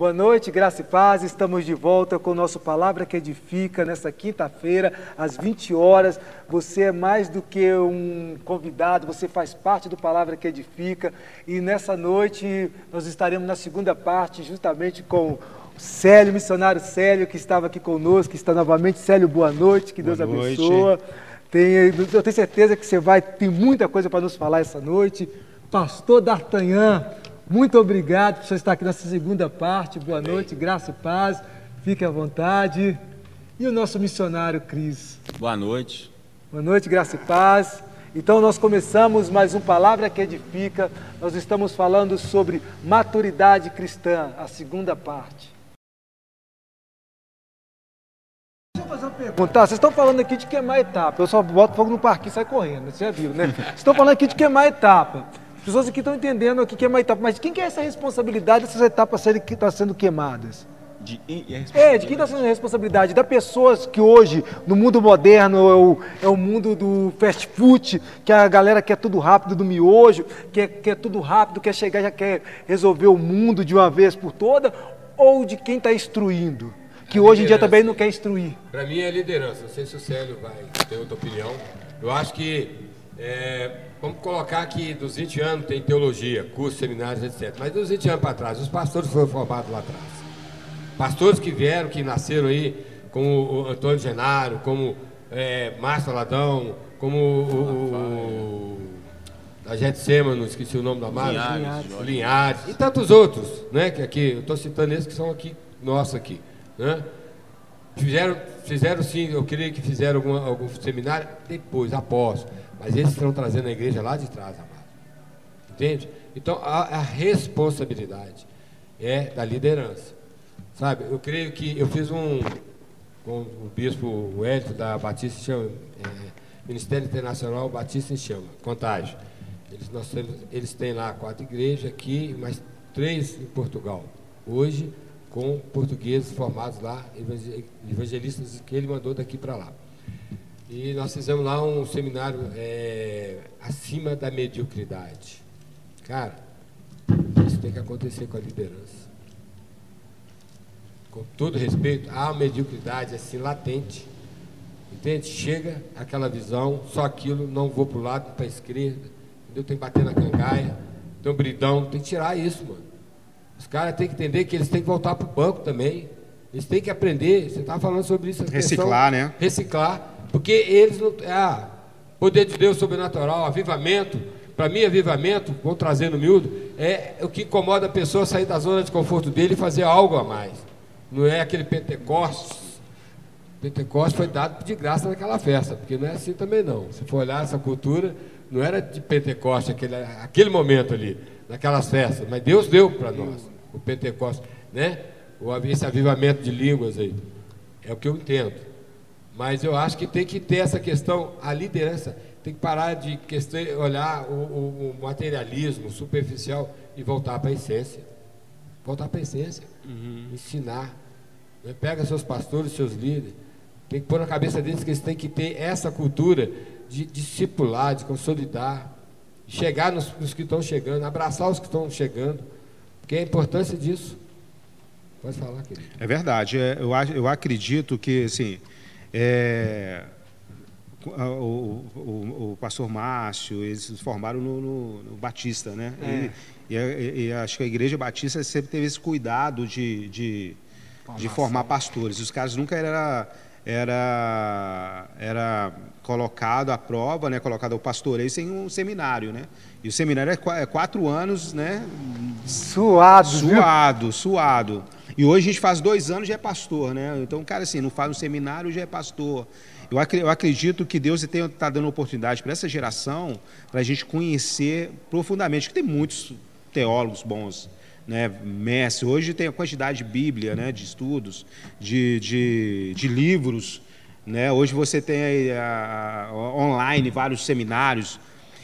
Boa noite, graça e paz. Estamos de volta com o nosso Palavra que Edifica nessa quinta-feira, às 20 horas. Você é mais do que um convidado, você faz parte do Palavra que Edifica. E nessa noite nós estaremos na segunda parte, justamente com Célio, missionário Célio, que estava aqui conosco, que está novamente. Célio, boa noite, que Deus boa abençoe. Tem, eu tenho certeza que você vai ter muita coisa para nos falar essa noite. Pastor D'Artagnan, muito obrigado por você estar aqui nessa segunda parte. Boa Amém. noite, graça e paz. Fique à vontade. E o nosso missionário Cris. Boa noite. Boa noite, graça e paz. Então nós começamos mais um Palavra que Edifica. Nós estamos falando sobre maturidade cristã, a segunda parte. Deixa eu fazer uma pergunta. Tá, vocês estão falando aqui de queimar etapa. Eu só boto fogo no parquinho e sai correndo. Vocês já viram, né? Vocês estão falando aqui de queimar etapa. As pessoas aqui estão entendendo aqui que é uma etapa, mas quem que é essa responsabilidade dessas etapas serem que estão sendo queimadas? De, é, de quem está sendo a responsabilidade? Da pessoas que hoje, no mundo moderno, é o, é o mundo do fast food, que a galera quer tudo rápido do miojo, quer, quer tudo rápido, quer chegar, já quer resolver o mundo de uma vez por toda, ou de quem está instruindo? Que a hoje em dia também não quer instruir. Para mim é liderança. Não sei se o Célio vai ter outra opinião. Eu acho que é, Vamos colocar que dos 20 anos tem teologia, cursos, seminários, etc. Mas dos 20 anos para trás, os pastores foram formados lá atrás. Pastores que vieram, que nasceram aí, como o Antônio Genaro, como é, Márcio Aladão, como o, o, da Getsemano, esqueci o nome da marca. Linhares. Linhares. E tantos outros, né? Que aqui, eu estou citando esses que são aqui, nossos aqui. Né? Fizeram, fizeram sim, eu creio que fizeram algum, algum seminário depois, após. Mas eles estão trazendo a igreja lá de trás, amado. Entende? Então, a, a responsabilidade é da liderança. Sabe, eu creio que eu fiz um com o bispo Wellington da Batista chama, é, Ministério Internacional Batista em Chama, Contágio. Eles, nós, eles têm lá quatro igrejas aqui, mais três em Portugal. Hoje, com portugueses formados lá, evangelistas que ele mandou daqui para lá. E nós fizemos lá um seminário é, acima da mediocridade. Cara, isso tem que acontecer com a liderança. Com todo respeito, há uma mediocridade assim latente. Entende? Chega aquela visão, só aquilo, não vou para o lado, para a esquerda. Entendeu? Tem que bater na cangaia, tem um bridão, tem que tirar isso, mano. Os caras têm que entender que eles têm que voltar para o banco também. Eles têm que aprender. Você estava falando sobre isso. Reciclar, questão, né? Reciclar. Porque eles não. Ah, poder de Deus sobrenatural, avivamento. Para mim, avivamento, vou trazer no miúdo, é o que incomoda a pessoa sair da zona de conforto dele e fazer algo a mais. Não é aquele Pentecostes. Pentecostes foi dado de graça naquela festa, porque não é assim também não. Se for olhar essa cultura, não era de Pentecostes aquele, aquele momento ali, naquelas festas, mas Deus deu para nós o Pentecostes, né? Esse avivamento de línguas aí. É o que eu entendo. Mas eu acho que tem que ter essa questão, a liderança tem que parar de questão, olhar o, o, o materialismo superficial e voltar para a essência. Voltar para a essência. Uhum. Ensinar. Né? Pega seus pastores, seus líderes. Tem que pôr na cabeça deles que eles têm que ter essa cultura de discipular, de consolidar. Chegar nos, nos que estão chegando, abraçar os que estão chegando. Porque é a importância disso. Pode falar, querido. É verdade. É, eu, eu acredito que, assim, é, o, o, o, pastor Márcio, eles se formaram no, no, no Batista, né? É. E, e, e, acho que a Igreja Batista sempre teve esse cuidado de, de, de formar pastores. Os caras nunca era era era colocado à prova, né? Colocado ao pastoreio sem um seminário, né? E o seminário é, é quatro anos, né? Suado, suado, viu? suado. E hoje a gente faz dois anos já é pastor, né? Então, cara, assim, não faz um seminário já é pastor. Eu acredito que Deus está dando oportunidade para essa geração para a gente conhecer profundamente, que tem muitos teólogos bons, né? Messi, hoje tem a quantidade de Bíblia, né? De estudos, de, de, de livros, né? Hoje você tem a, a, online vários seminários.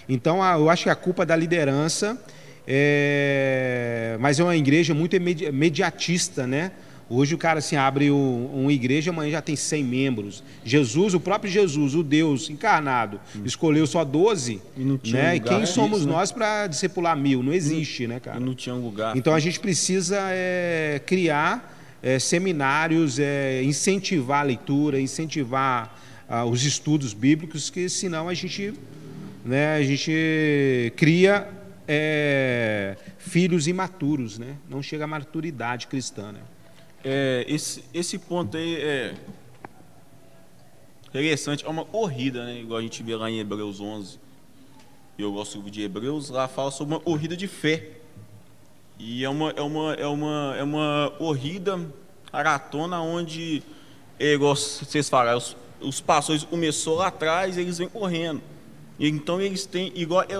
Então, a, eu acho que a culpa é da liderança é, mas é uma igreja muito imediatista, né? Hoje o cara assim, abre um, uma igreja, amanhã já tem 100 membros. Jesus, o próprio Jesus, o Deus encarnado, hum. escolheu só 12. E, não tinha né? Um e quem somos isso, né? nós para discipular mil? Não existe, e, né, cara? E não tinha um lugar. Então a gente precisa é, criar é, seminários, é, incentivar a leitura, incentivar ah, os estudos bíblicos, que senão a gente, né, a gente cria é, filhos imaturos, né? não chega à maturidade cristã. Né? É, esse, esse ponto aí é interessante, é uma corrida, né? igual a gente vê lá em Hebreus 11. Eu gosto de Hebreus, lá fala sobre uma corrida de fé. E é uma, é uma, é uma, é uma corrida maratona onde, é, igual vocês falaram, os, os pastores começou lá atrás, eles vêm correndo. Então eles têm, igual é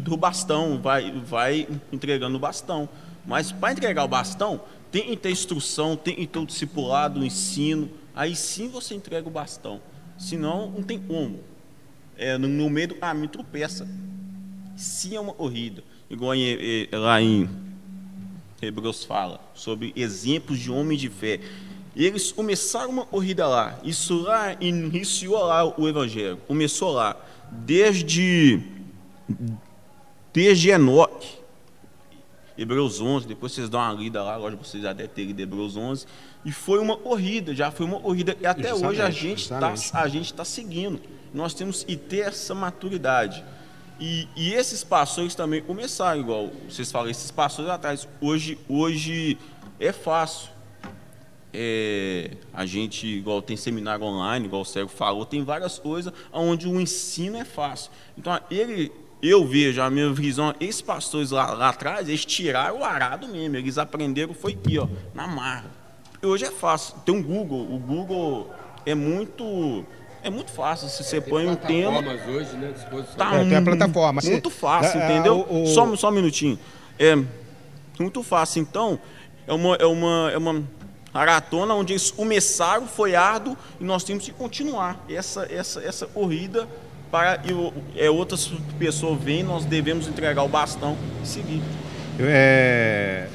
do, bastão, vai, vai entregando o bastão. Mas para entregar o bastão, tem que ter instrução, tem que ter o discipulado, o ensino. Aí sim você entrega o bastão. Senão, não tem como. É, no, no meio do caminho tropeça. Sim é uma corrida. Igual em, lá em Hebreus fala, sobre exemplos de homens de fé. E eles começaram uma corrida lá. Isso lá iniciou lá o evangelho. Começou lá. Desde, desde Enoque. Hebreus 11, depois vocês dão uma lida lá, agora vocês já devem ter lido Hebreus 11, e foi uma corrida, já foi uma corrida, e até justamente, hoje a gente está tá seguindo. Nós temos que ter essa maturidade. E, e, esses pastores também começaram, igual vocês falam, esses pastores atrás. Hoje, hoje é fácil. É, a gente, igual tem seminário online, igual o Sérgio falou, tem várias coisas onde o ensino é fácil. Então, ele, eu vejo, a minha visão, esses pastores lá, lá atrás, eles tiraram o arado mesmo, eles aprenderam, foi aqui, ó, na marra. E hoje é fácil, tem um Google, o Google é muito é muito fácil. Se você é, põe um tema. hoje, né? Tá é, tem a plataforma. Muito fácil, é, é, entendeu? O, o... Só, só um minutinho. É muito fácil. Então, é uma, é uma, é uma maratona onde eles começaram, foi árduo, e nós temos que continuar essa, essa, essa corrida para é, outras pessoas vêm, nós devemos entregar o bastão e seguir. É,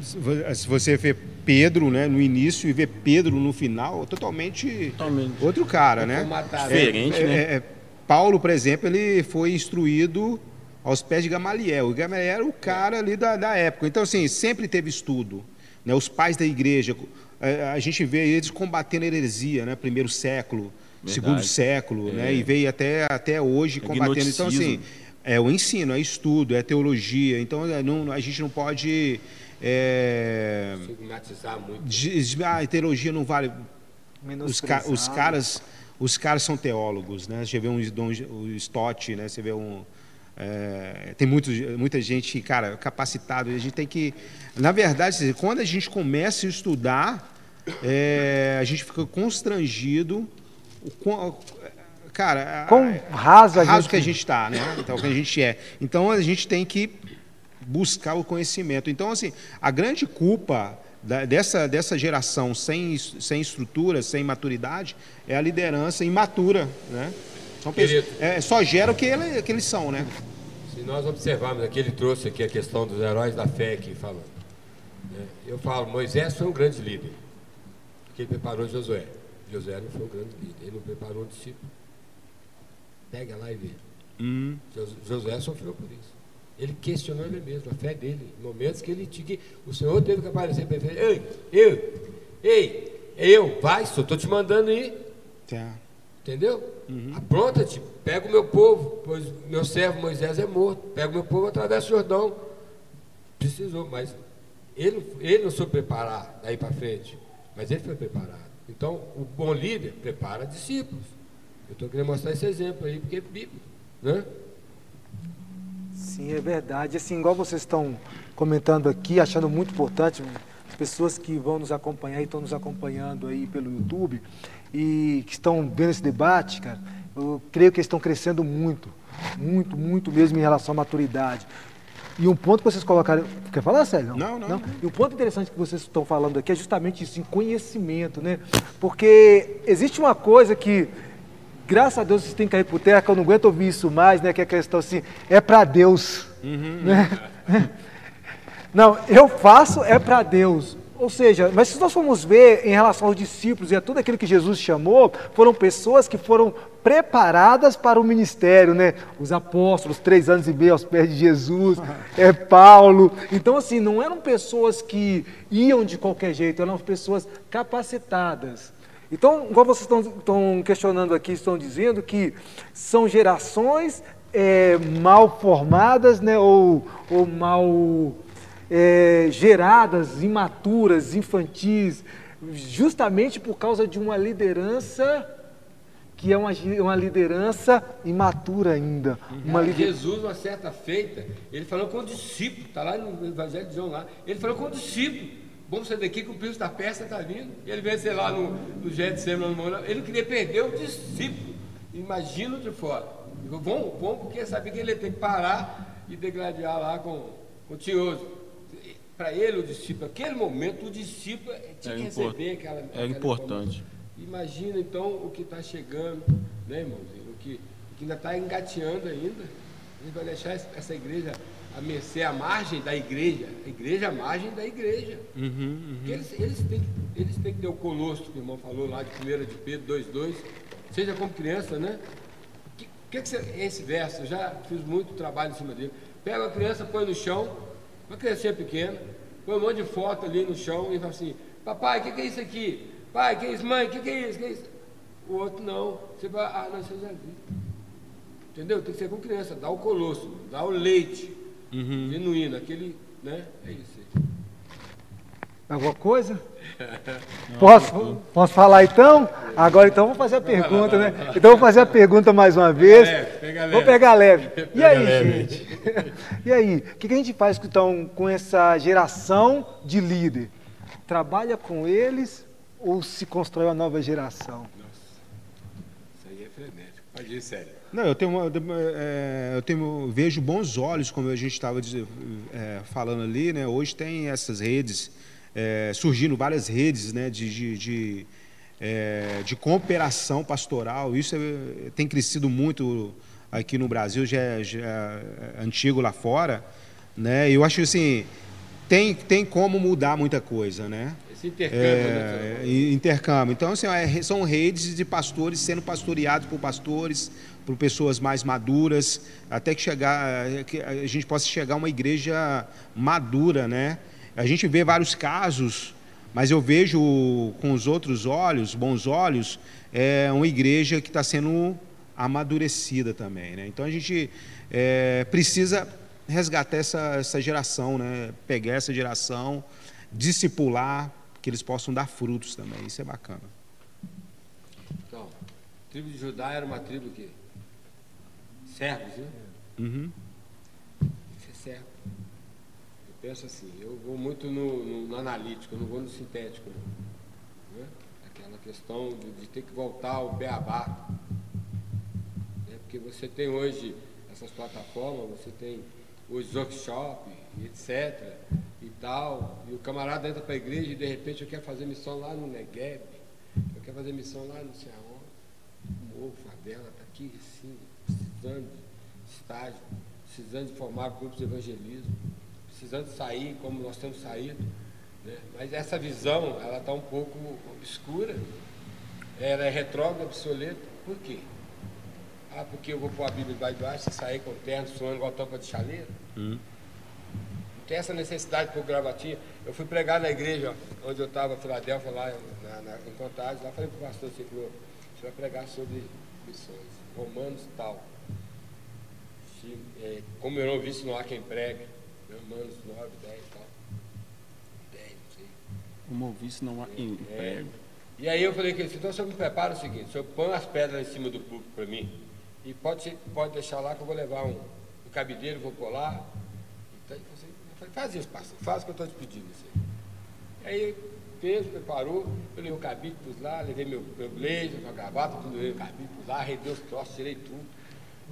se você vê Pedro né, no início e ver Pedro no final, totalmente, totalmente. outro cara, né? Diferente, é, né? É, é, Paulo, por exemplo, ele foi instruído aos pés de Gamaliel. O Gamaliel era o cara ali da, da época. Então, assim, sempre teve estudo. Né? Os pais da igreja, é, a gente vê eles combatendo a heresia, né? Primeiro século, Verdade. segundo século, né? E veio até, até hoje combatendo. Então, assim, é o ensino, é estudo, é teologia. Então, não, a gente não pode é, Stigmatizar muito. a teologia não vale. Os, ca, os, caras, os caras são teólogos, né? Você vê um, um Stott, né? Você vê um é, tem muito, muita gente, cara, capacitado. A gente tem que, na verdade, quando a gente começa a estudar, é, a gente fica constrangido. Com, cara, com raso, a raso gente... que a gente está, né? Então, que a gente é. Então a gente tem que buscar o conhecimento. Então, assim, a grande culpa dessa, dessa geração sem, sem estrutura, sem maturidade, é a liderança imatura, né? São pessoas, é, só gera o que, ele, que eles são, né? Se nós observarmos aqui, ele trouxe aqui a questão dos heróis da fé aqui falando. Né? Eu falo, Moisés foi um grande líder, porque ele preparou Josué. Josué não foi um grande líder, ele não preparou um discípulo. Pega lá e vê. Hum. Josué sofreu por isso. Ele questionou ele mesmo, a fé dele, em momentos que ele tinha que. O Senhor teve que aparecer para ele Ei, eu, ei, eu, vai, só estou te mandando ir. Tá. Entendeu? Uhum. Apronta-te, pega o meu povo, pois meu servo Moisés é morto. Pega o meu povo, atravessa o Jordão. Precisou, mas ele, ele não soube preparar daí para frente, mas ele foi preparado. Então, o bom líder prepara discípulos. Eu estou querendo mostrar esse exemplo aí, porque é bíblico. Né? Sim, é verdade. Assim, igual vocês estão comentando aqui, achando muito importante, as pessoas que vão nos acompanhar e estão nos acompanhando aí pelo YouTube e que estão vendo esse debate, cara, eu creio que eles estão crescendo muito, muito, muito mesmo em relação à maturidade. E um ponto que vocês colocaram. Quer falar, Sérgio? Não, não, não. E um ponto interessante que vocês estão falando aqui é justamente isso, em conhecimento, né? Porque existe uma coisa que graças a Deus vocês têm que cair por terra, que eu não aguento ouvir isso mais, né? Que é a questão assim, é para Deus. Uhum. Né? Não, eu faço é para Deus. Ou seja, mas se nós formos ver em relação aos discípulos e a tudo aquilo que Jesus chamou, foram pessoas que foram preparadas para o ministério, né? Os apóstolos, três anos e meio aos pés de Jesus, é Paulo. Então, assim, não eram pessoas que iam de qualquer jeito, eram pessoas capacitadas. Então, igual vocês estão, estão questionando aqui, estão dizendo que são gerações é, mal formadas, né? Ou, ou mal é, geradas, imaturas, infantis, justamente por causa de uma liderança que é uma, uma liderança imatura ainda. Uma lider... Jesus, uma certa feita, ele falou com o discípulo, está lá no Evangelho de João lá, ele falou com o discípulo, vamos sair daqui que o príncipe da peça está vindo. Ele veio, sei lá, no, no Getsemane, ele não queria perder o discípulo. Imagina de fora. vamos, vamos, porque sabia que ele ia ter que parar e degladiar lá com, com o tioso para ele, o discípulo, naquele momento, o discípulo tinha é que receber aquela. É importante. Imagina então o que está chegando, né, irmãozinho? O que, o que ainda está engateando ainda. Ele vai deixar essa igreja a mercê, a margem da igreja. A igreja, a margem da igreja. Uhum, uhum. Eles, eles, têm, eles têm que ter o colosso que o irmão falou lá de 1 de Pedro 2,2. Seja como criança, né? O que, que, que você, esse verso? Eu já fiz muito trabalho em cima dele. Pega a criança, põe no chão uma criancinha pequena, põe um monte de foto ali no chão e fala assim, papai, o que, que, é isso aqui? Pai, o que é isso? Mãe, o que, que, é isso? Que é isso? O outro não. Você vai, ah, não, você já viu. Entendeu? Tem que ser com criança, dá o colosso, dá o leite uhum. genuíno, aquele, né? É isso aí. Alguma coisa? Posso, posso falar então? Agora então vou fazer a pergunta, né? Então vou fazer a pergunta mais uma vez. Vou pegar leve. E aí, gente? E aí, o que a gente faz então, com essa geração de líder? Trabalha com eles ou se constrói uma nova geração? Nossa, isso aí é frenético. Pode ir, sério. Não, eu tenho, é, eu tenho, vejo bons olhos, como a gente estava é, falando ali, né? Hoje tem essas redes é, surgindo várias redes né, de, de, de, é, de cooperação pastoral. Isso é, tem crescido muito aqui no Brasil, já é, já é antigo lá fora. Né? Eu acho assim, tem, tem como mudar muita coisa, né? Esse intercâmbio, é, né? Intercâmbio. Então, assim, é, são redes de pastores sendo pastoreados por pastores, por pessoas mais maduras, até que chegar, que a gente possa chegar a uma igreja madura, né? A gente vê vários casos, mas eu vejo com os outros olhos, bons olhos, é uma igreja que está sendo amadurecida também. Né? Então a gente é, precisa resgatar essa, essa geração, né? pegar essa geração, discipular, que eles possam dar frutos também. Isso é bacana. Então, a tribo de Judá era uma tribo que servos, né? Uhum penso assim, eu vou muito no, no, no analítico, não vou no sintético. Né? Aquela questão de, de, ter que voltar ao beabá. Né? Porque você tem hoje essas plataformas, você tem os workshops, etc. e tal, e o camarada entra para a igreja e de repente eu quero fazer missão lá no Negev, eu quero fazer missão lá no aonde, morro, favela, está aqui, assim, precisando de estágio, precisando de formar grupos de evangelismo precisando sair, como nós temos saído. Né? Mas essa visão, ela está um pouco obscura, ela é retrógrada, obsoleta. Por quê? Ah, porque eu vou pôr a Bíblia debaixo de baixo e sair com o terno suando igual tampa de chaleira? Hum. Não tem essa necessidade por gravatinha. Eu fui pregar na igreja onde eu estava, Filadélfia, lá na, na, em Contagem, lá falei para o pastor, assim, você vai pregar sobre missões, romanos e tal. Se, é, como eu não vi, se não há quem pregue. Romanos 9, 10 tal. 10, não sei. Como ouvisse não há é. E aí eu falei que então o senhor me prepara o seguinte, o senhor põe as pedras em cima do público para mim e pode, pode deixar lá que eu vou levar um, um cabideiro, vou colar. Então, eu falei, faz isso, pastor, faz o que eu estou te pedindo. Assim. Aí fez, preparou, eu levei o cabide lá, levei meu, meu blazer, a gravata, tudo levei o cabide lá, arredei os troços, tirei tudo,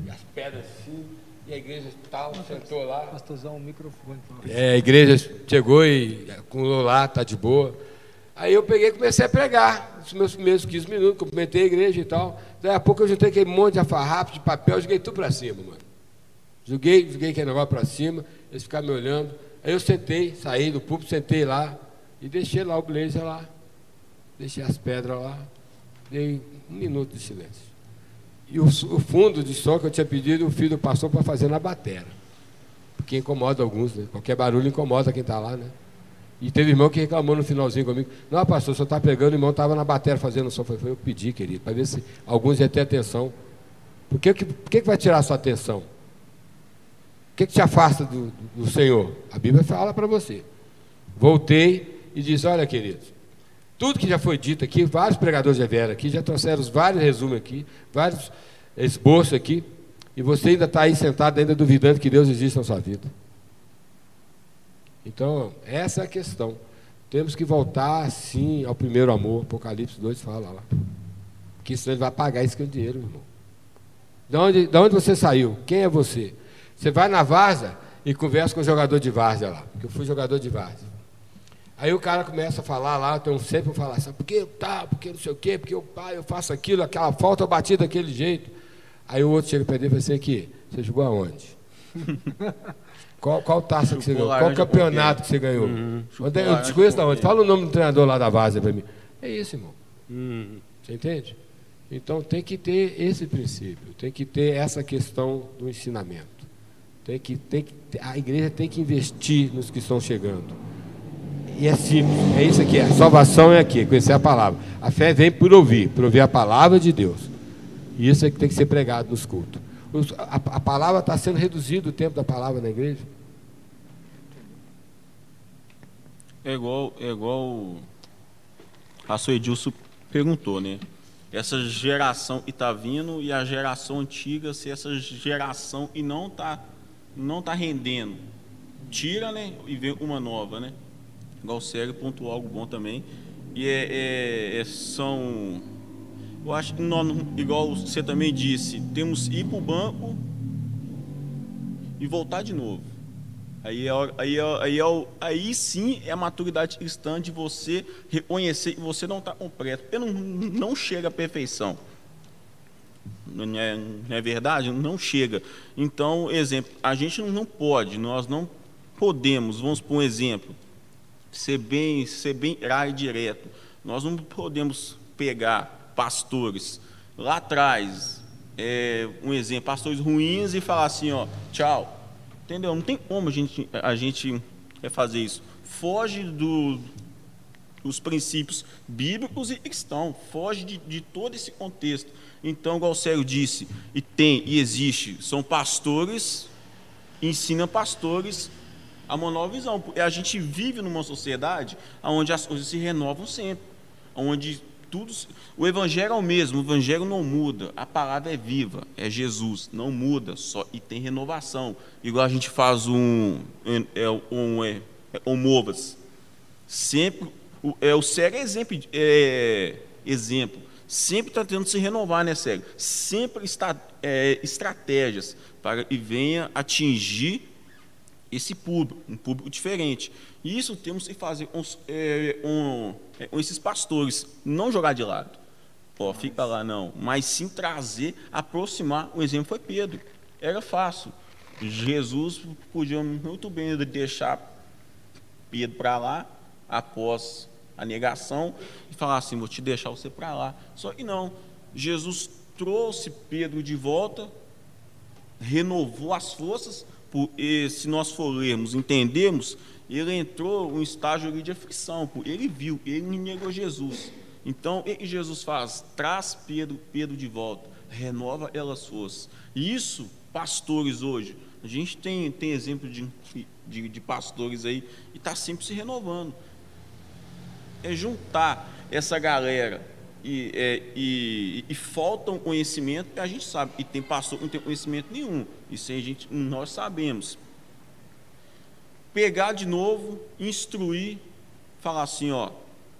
e as pedras assim, e a igreja tal, sentou lá. Pastorzão, o microfone. É, a igreja chegou e acumulou lá, tá de boa. Aí eu peguei e comecei a pregar, nos meus primeiros 15 minutos, cumprimentei a igreja e tal. Daí a pouco eu juntei aquele monte de afarrapo, de papel, joguei tudo para cima, mano. Joguei, joguei aquele negócio para cima, eles ficaram me olhando. Aí eu sentei, saí do púlpito, sentei lá, E deixei lá o blazer lá, deixei as pedras lá, dei um minuto de silêncio. E o, o fundo de som que eu tinha pedido, o filho passou para fazer na batera. Porque incomoda alguns, né? Qualquer barulho incomoda quem está lá, né? E teve irmão que reclamou no finalzinho comigo. Não, pastor, o senhor está pegando, o irmão estava na bateria fazendo som. Foi, eu pedi, querido, para ver se alguns iam ter atenção. Por que, que, por que, que vai tirar a sua atenção? O que, que te afasta do, do Senhor? A Bíblia fala para você. Voltei e disse: Olha, queridos, tudo que já foi dito aqui, vários pregadores já vieram aqui, já trouxeram vários resumos aqui, vários esboços aqui, e você ainda está aí sentado, ainda duvidando que Deus existe na sua vida. Então, essa é a questão. Temos que voltar, sim, ao primeiro amor. Apocalipse 2 fala lá. Que senão ele vai pagar isso com dinheiro, irmão. De onde, de onde você saiu? Quem é você? Você vai na Várzea e conversa com o jogador de Várzea lá. Porque eu fui jogador de Várzea. Aí o cara começa a falar lá, então sempre eu falar, sabe por que tá, porque não sei o quê, porque eu, pai, eu faço aquilo, aquela falta eu bati daquele jeito. Aí o outro chega para ele e fala assim, aqui, você jogou aonde? qual, qual taça que você ganhou? Qual campeonato que você ganhou? Uhum. Eu te conheço da onde? Fala o nome do treinador lá da Várzea para mim. É isso, irmão. Uhum. Você entende? Então tem que ter esse princípio, tem que ter essa questão do ensinamento. Tem que, tem que, a igreja tem que investir nos que estão chegando. E é simples, é isso aqui. A salvação é aqui, conhecer a palavra. A fé vem por ouvir, por ouvir a palavra de Deus. E isso é que tem que ser pregado nos cultos. A, a palavra está sendo reduzida, o tempo da palavra na igreja. É igual, é igual a sua Edilson perguntou, né? Essa geração que está vindo e a geração antiga, se essa geração e não está não tá rendendo, tira, né? E vem uma nova, né? Sérgio pontuou algo bom também. E é, é, é, são. Eu acho que, nós, igual você também disse, temos ir para o banco e voltar de novo. Aí, é, aí, é, aí, é, aí sim é a maturidade cristã de você reconhecer que você não está completo. Porque não, não chega à perfeição. Não é, não é verdade? Não chega. Então, exemplo, a gente não pode, nós não podemos, vamos por um exemplo, ser bem, ser bem e direto. Nós não podemos pegar pastores lá atrás, é, um exemplo, pastores ruins e falar assim, ó, tchau. Entendeu? Não tem como a gente, a gente fazer isso. Foge do, dos princípios bíblicos e cristãos, foge de, de todo esse contexto. Então, igual o Sérgio disse, e tem e existe, são pastores, ensina pastores a uma nova visão. A gente vive numa sociedade onde as coisas se renovam sempre, onde tudo. O evangelho é o mesmo, o evangelho não muda, a palavra é viva, é Jesus, não muda, só e tem renovação. Igual a gente faz um, é, um, é, é, um movas. Sempre, é o sério exemplo, é, exemplo. Sempre está tentando se renovar, né, sério? Sempre está é, estratégias para que venha atingir esse público, um público diferente. E isso temos que fazer uns, é, um, é, esses pastores, não jogar de lado. Ó, fica lá não, mas sim trazer, aproximar. O exemplo foi Pedro. Era fácil. Jesus podia muito bem deixar Pedro para lá após a negação e falar assim: vou te deixar você para lá. Só que não. Jesus trouxe Pedro de volta, renovou as forças se nós for lermos, entendemos, ele entrou em um estágio de aflição, ele viu, ele negou Jesus. Então, o que Jesus faz? Traz Pedro, Pedro de volta, renova elas forças. Isso, pastores hoje, a gente tem, tem exemplo de, de, de pastores aí, e está sempre se renovando. É juntar essa galera e, é, e, e faltam conhecimento, a gente sabe, e tem pastor que não tem conhecimento nenhum, isso a gente, nós sabemos. Pegar de novo, instruir, falar assim, ó,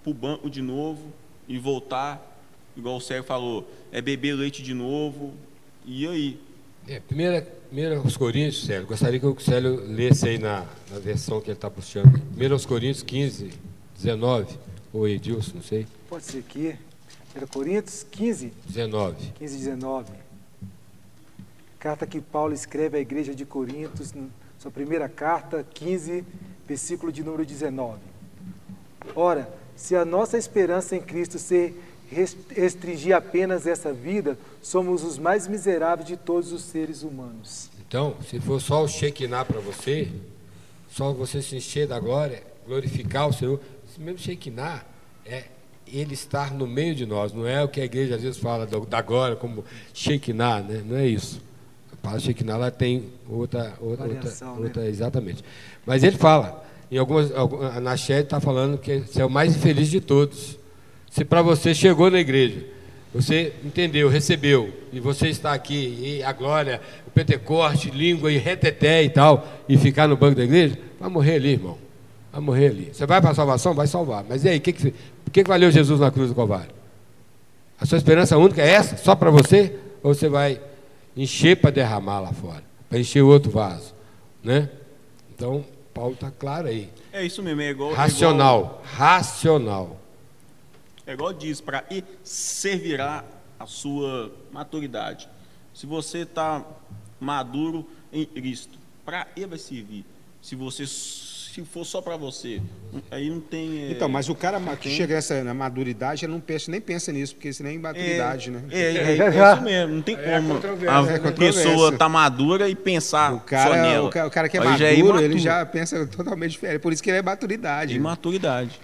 para o banco de novo e voltar, igual o Sérgio falou, é beber leite de novo, e aí? É, primeira, primeira aos Coríntios, Célio, gostaria que o Célio lesse aí na, na versão que ele está puxando. Primeiro aos Coríntios 15, 19, ou Edilson, não sei. Pode ser aqui. 1 Coríntios 15, 19. 15, 19. Carta que Paulo escreve à igreja de Coríntios, sua primeira carta, 15, versículo de número 19. Ora, se a nossa esperança em Cristo se restringir apenas essa vida, somos os mais miseráveis de todos os seres humanos. Então, se for só o Shekinah para você, só você se encher da glória, glorificar o Senhor, esse mesmo Shekinah é ele estar no meio de nós, não é o que a igreja às vezes fala da glória como Shekinah, né? não é isso. A palavra Shekinah ela tem outra, outra, Variação, outra, né? outra, exatamente. Mas ele fala, em algumas, na chat está falando que você é o mais infeliz de todos. Se para você chegou na igreja, você entendeu, recebeu, e você está aqui, e a glória, o Pentecoste, língua e reteté e tal, e ficar no banco da igreja, vai morrer ali, irmão. Vai morrer ali. Você vai para a salvação? Vai salvar. Mas e aí, o que, que, que, que valeu Jesus na cruz do Calvário? A sua esperança única é essa, só para você? Ou você vai encher para derramar lá fora? Para encher outro vaso? Né? Então, Paulo está claro aí. É isso mesmo, é igual. Racional. É igual, racional. É igual diz, para ir servirá a sua maturidade. Se você está maduro em Cristo, para ele vai servir. Se você se for só para você, aí não tem. É... Então, mas o cara que chega nessa na maduridade, ele não pensa, nem pensa nisso, porque isso nem é maturidade, é, né? É, é, é, isso mesmo, não tem é como a é pessoa tá madura e pensar o cara, só nela. O cara, o cara que é maduro, já ele já pensa totalmente diferente, por isso que ele é maturidade. Imaturidade.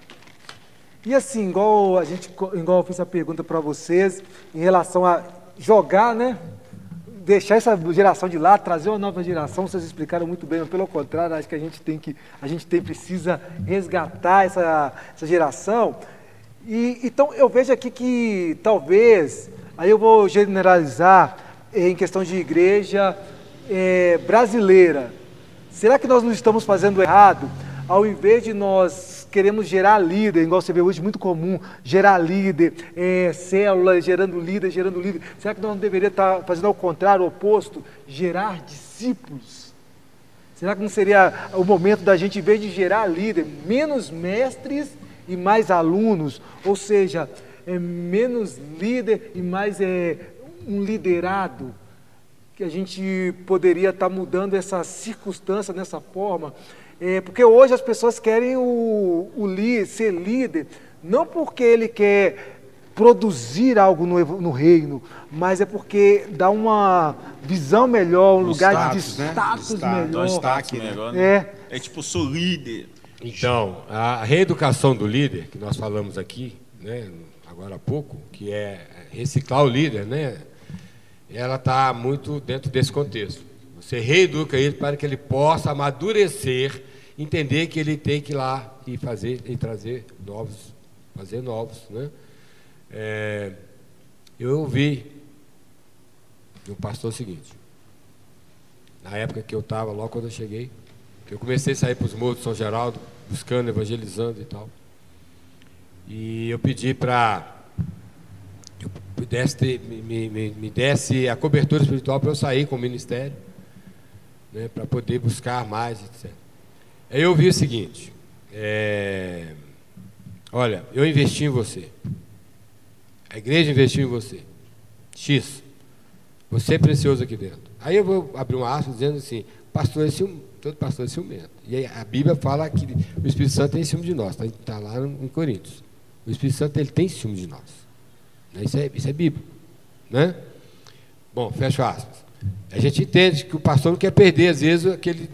E assim, igual a gente, igual eu fiz a pergunta para vocês em relação a jogar, né? Deixar essa geração de lá, trazer uma nova geração, vocês explicaram muito bem, pelo contrário, acho que a gente tem que, a gente tem, precisa resgatar essa, essa geração. E, então eu vejo aqui que talvez, aí eu vou generalizar em questão de igreja é, brasileira. Será que nós não estamos fazendo errado? Ao invés de nós queremos gerar líder, igual você vê hoje muito comum, gerar líder, é, célula gerando líder, gerando líder. Será que nós não deveríamos estar fazendo ao contrário, o oposto, gerar discípulos? Será que não seria o momento da gente, em vez de gerar líder, menos mestres e mais alunos? Ou seja, é menos líder e mais é, um liderado? Que a gente poderia estar mudando essa circunstância dessa forma é, porque hoje as pessoas querem o, o li, ser líder, não porque ele quer produzir algo no, no, reino, mas é porque dá uma visão melhor, um, lugar status, de status né? melhor. Destaque, melhor né? É. é tipo, sou líder. Então, a reeducação do líder, que nós falamos aqui, né, agora há pouco, que é reciclar o líder, né, ela está muito dentro desse contexto. Você reeduca ele para que ele possa amadurecer entender que ele tem que ir lá e fazer e trazer novos, fazer novos, né? É, eu ouvi do pastor o seguinte, na época que eu estava, logo quando eu cheguei, que eu comecei a sair para os morros de São Geraldo, buscando, evangelizando e tal. E eu pedi para eu pudesse me, me, me desse a cobertura espiritual para eu sair com o ministério, né, para poder buscar mais, etc. Eu vi o seguinte: é, olha, eu investi em você, a igreja investiu em você, X, você é precioso aqui dentro. Aí eu vou abrir uma aspa dizendo assim: pastor ciumento, todo pastor é ciumento. E aí a Bíblia fala que o Espírito Santo tem ciúme de nós, está tá lá em Coríntios. O Espírito Santo ele tem ciúme de nós. Né? Isso, é, isso é Bíblia. Né? Bom, fecha aspas. A gente entende que o pastor não quer perder, às vezes, aquele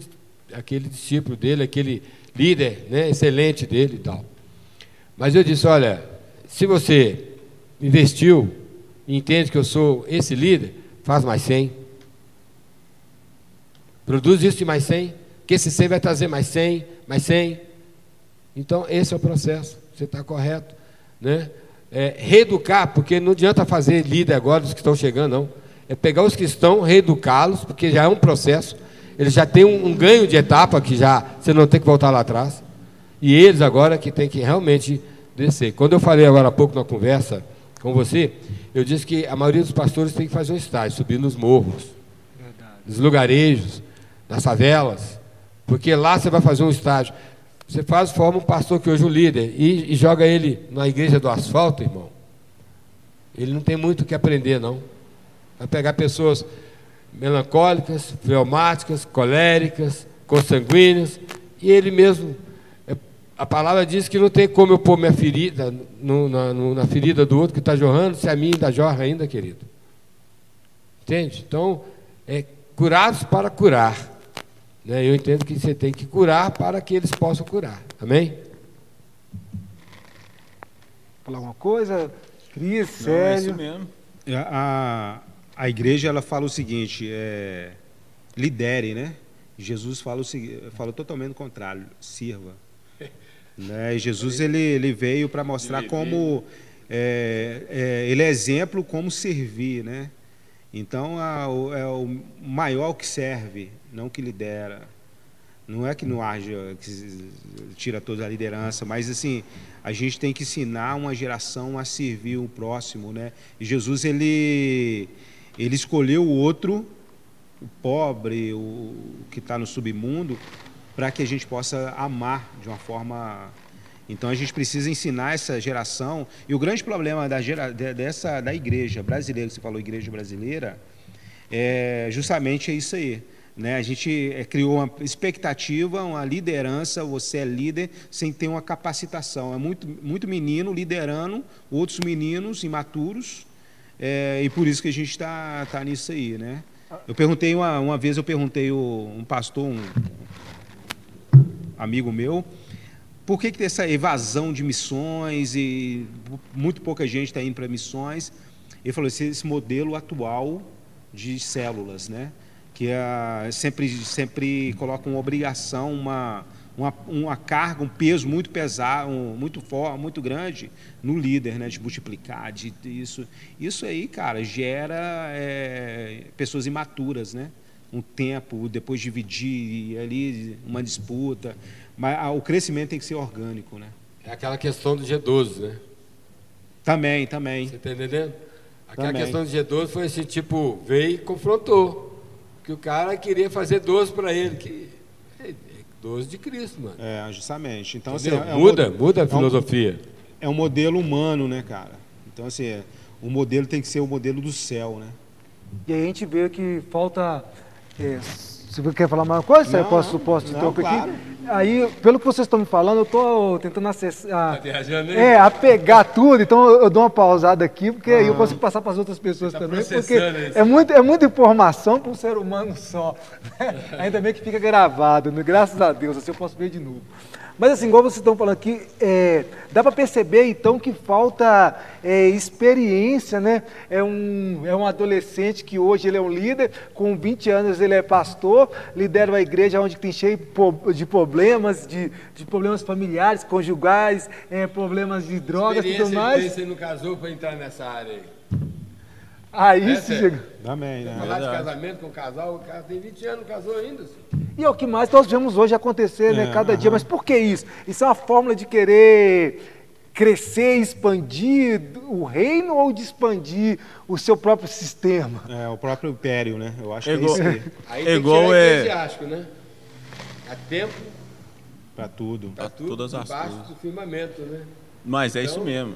aquele discípulo dele, aquele líder né, excelente dele e tal. Mas eu disse: olha, se você investiu e entende que eu sou esse líder, faz mais 100. Produz isso de mais 100, que esse 100 vai trazer mais 100, mais 100. Então, esse é o processo, você está correto. Né? É, reeducar, porque não adianta fazer líder agora dos que estão chegando, não. É pegar os que estão, reeducá-los, porque já é um processo ele já tem um, um, ganho de etapa que já você não tem que voltar lá atrás. E eles agora que tem que realmente descer. Quando eu falei agora há pouco na conversa com você, eu disse que a maioria dos pastores tem que fazer um estágio, subir nos morros, Verdade. nos lugarejos, nas favelas, porque lá você vai fazer um estágio. Você faz, forma um pastor que hoje é um líder e, e joga ele na igreja do asfalto, irmão. Ele não tem muito o que aprender, não. Vai pegar pessoas melancólicas, fleumáticas, coléricas, consanguíneas, e ele mesmo é, a palavra diz que não tem como eu pôr minha ferida no, na, no, na ferida do outro que está jorrando, se a minha ainda jorra ainda, querido. Entende? Então, é curados para curar. Né? Eu entendo que você tem que curar para que eles possam curar. Amém? Falar alguma coisa? Cris, Não, é isso mesmo. A, a igreja ela fala o seguinte: é, lidere, né? Jesus fala, o, fala totalmente o contrário: sirva. Né? E Jesus ele, ele veio para mostrar como é, é, ele é exemplo como servir, né? Então a- o- é o maior que serve, não que lidera. Não é que não haja que tira toda a liderança, mas assim a gente tem que ensinar uma geração a servir o próximo, né? E Jesus ele ele escolheu o outro, o pobre, o que está no submundo, para que a gente possa amar de uma forma. Então a gente precisa ensinar essa geração. E o grande problema da gera, de- dessa da igreja brasileira, você falou igreja brasileira, é justamente é isso aí. Né? A gente eh, criou uma expectativa, uma liderança, você é líder sem ter uma capacitação. É muito, muito menino liderando outros meninos imaturos, eh, e por isso que a gente está tá nisso aí. Né? Eu perguntei uma, uma vez, eu perguntei o, um pastor, um amigo meu, por que, que tem essa evasão de missões e muito pouca gente está indo para missões? Ele falou esse, esse modelo atual de células, né? que é, sempre, sempre coloca uma obrigação, uma, uma, uma carga, um peso muito pesado, um, muito forte, muito grande no líder, né? de multiplicar, de de isso. Isso aí, cara, gera é, pessoas imaturas, né? um tempo, depois dividir ali uma disputa. Mas ah, o crescimento tem que ser orgânico, né? É aquela questão do G12, né? Também, também. Você está entendendo? Aquela Também. questão do G12 foi esse tipo, veio e confrontou. Que o cara queria fazer 12 para ele. Que 12 de Cristo, mano. É, justamente. Então, assim, é um muda, mo- muda a é um- filosofia. é um modelo humano, né, cara? Então, assim, é, o modelo tem que ser o modelo do céu, né? E aí a gente vê que falta. Se você quer falar mais uma coisa, Não, posso, posso te não, interromper claro. aqui? Aí, pelo que vocês estão me falando, eu estou tentando acessar. Tá? É, a pegar tudo, então eu eu dou uma pausada aqui, porque aí eu consigo passar para as outras pessoas Tá também, porque isso. é, muito, é muita informação para um ser humano só. Ainda bem que fica gravado, né? graças a Deus, assim eu posso ver de novo. Mas assim, igual vocês estão falando aqui, é, dá para perceber então que falta é, experiência, né? É um, é um adolescente que hoje ele é um líder, com 20 anos ele é pastor, lidera uma igreja onde tem cheio de problemas, de, de problemas familiares, conjugais, é, problemas de drogas e tudo mais. Você não casou para entrar nessa área aí. Aí É, se Sérgio? chega. Também, né? Falar de casamento com o casal, o cara tem 20 anos, casou ainda. senhor. E é o que mais nós vemos hoje acontecer, né? É, Cada dia. aham. Mas por que isso? Isso é uma fórmula de querer crescer, expandir o reino ou de expandir o seu próprio sistema? É, o próprio império, né? Eu acho É que é isso aí, Aí tem igual, que é- eclesiástico, né? Há tempo pra tudo. para todas as coisas. do firmamento, né? Mas é isso Então- mesmo.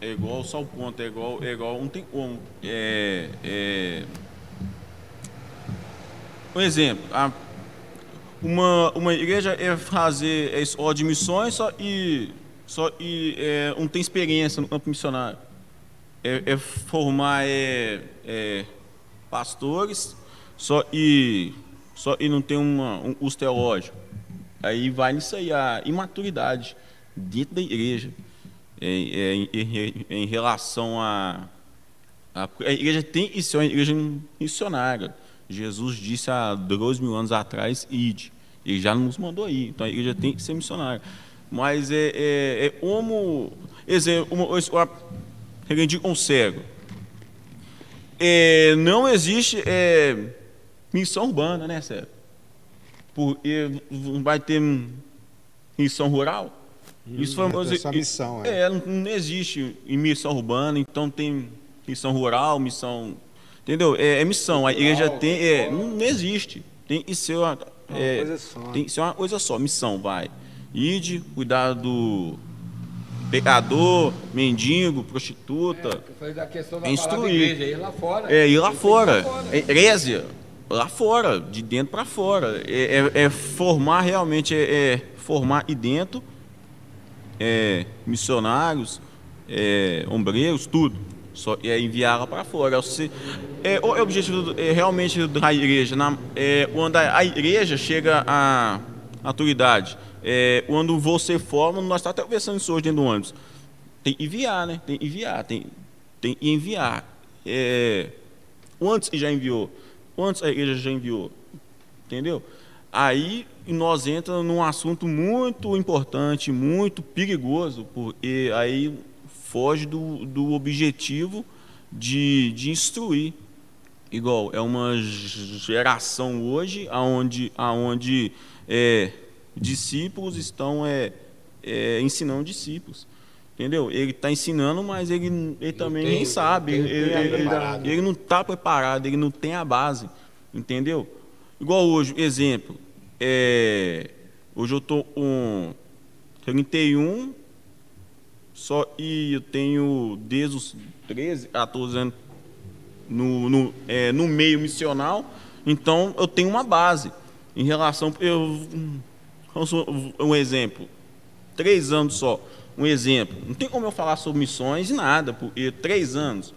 É igual só o ponto, é igual, é igual, não tem como. É, é... Um exemplo, a- uma, uma igreja é fazer é escola de missões só e, só e é, não tem experiência no campo missionário. É, é formar é, é, pastores só e, só e não tem uma, um curso teológico. Aí vai nisso aí, a imaturidade dentro da igreja em, em- em- relação a, a. A igreja tem que ser uma igreja missionária. Jesus disse há dois mil anos atrás, ide. Ele já nos mandou aí. Então a igreja tem que ser missionária. Mas é, é, é como. Exemplo, regredi com cego. É, não existe é, missão urbana, né, Sérgio? Porque vai ter missão rural? Isso foi é só missão, é. é, não, existe em missão urbana, então tem missão rural, missão. Entendeu? É, é missão. A igreja tem. É, não, não existe. Tem que ser uma, é, coisa só. Tem que ser uma coisa só, missão, vai. Ide, cuidar do pecador, mendigo, prostituta. Falei da questão da É instruir. igreja, ir lá fora. É, ir lá fora. lá É herésia. Lá fora, de dentro para fora. É, é- é formar realmente, é, é formar e dentro é, missionários, é, ombreiros, tudo. Só é enviá-la para fora. Você, é, o objetivo é, realmente da igreja, na, é, quando a, a, igreja chega à autoridade, é, quando você forma, nós estamos até conversando isso hoje dentro do ônibus, tem que enviar, né? Tem que enviar, tem, tem que enviar. É, antes já enviou, antes a igreja já enviou, entendeu? Aí nós entramos num assunto muito importante, muito perigoso, porque aí foge do, do objetivo de, de instruir. Igual, é uma geração hoje onde, onde é, discípulos estão é, é, ensinando discípulos. Entendeu? Ele está ensinando, mas ele, ele também tem, nem sabe. Ele, ele, não está preparado, ele não tem a base. Entendeu? Igual hoje, exemplo. É, hoje eu estou com 31 só, e eu tenho desde os 13, 14 anos no, no, é, no meio missional, então eu tenho uma base em relação. Eu, um exemplo, três anos só, um exemplo. Não tem como eu falar sobre missões e nada, porque três anos.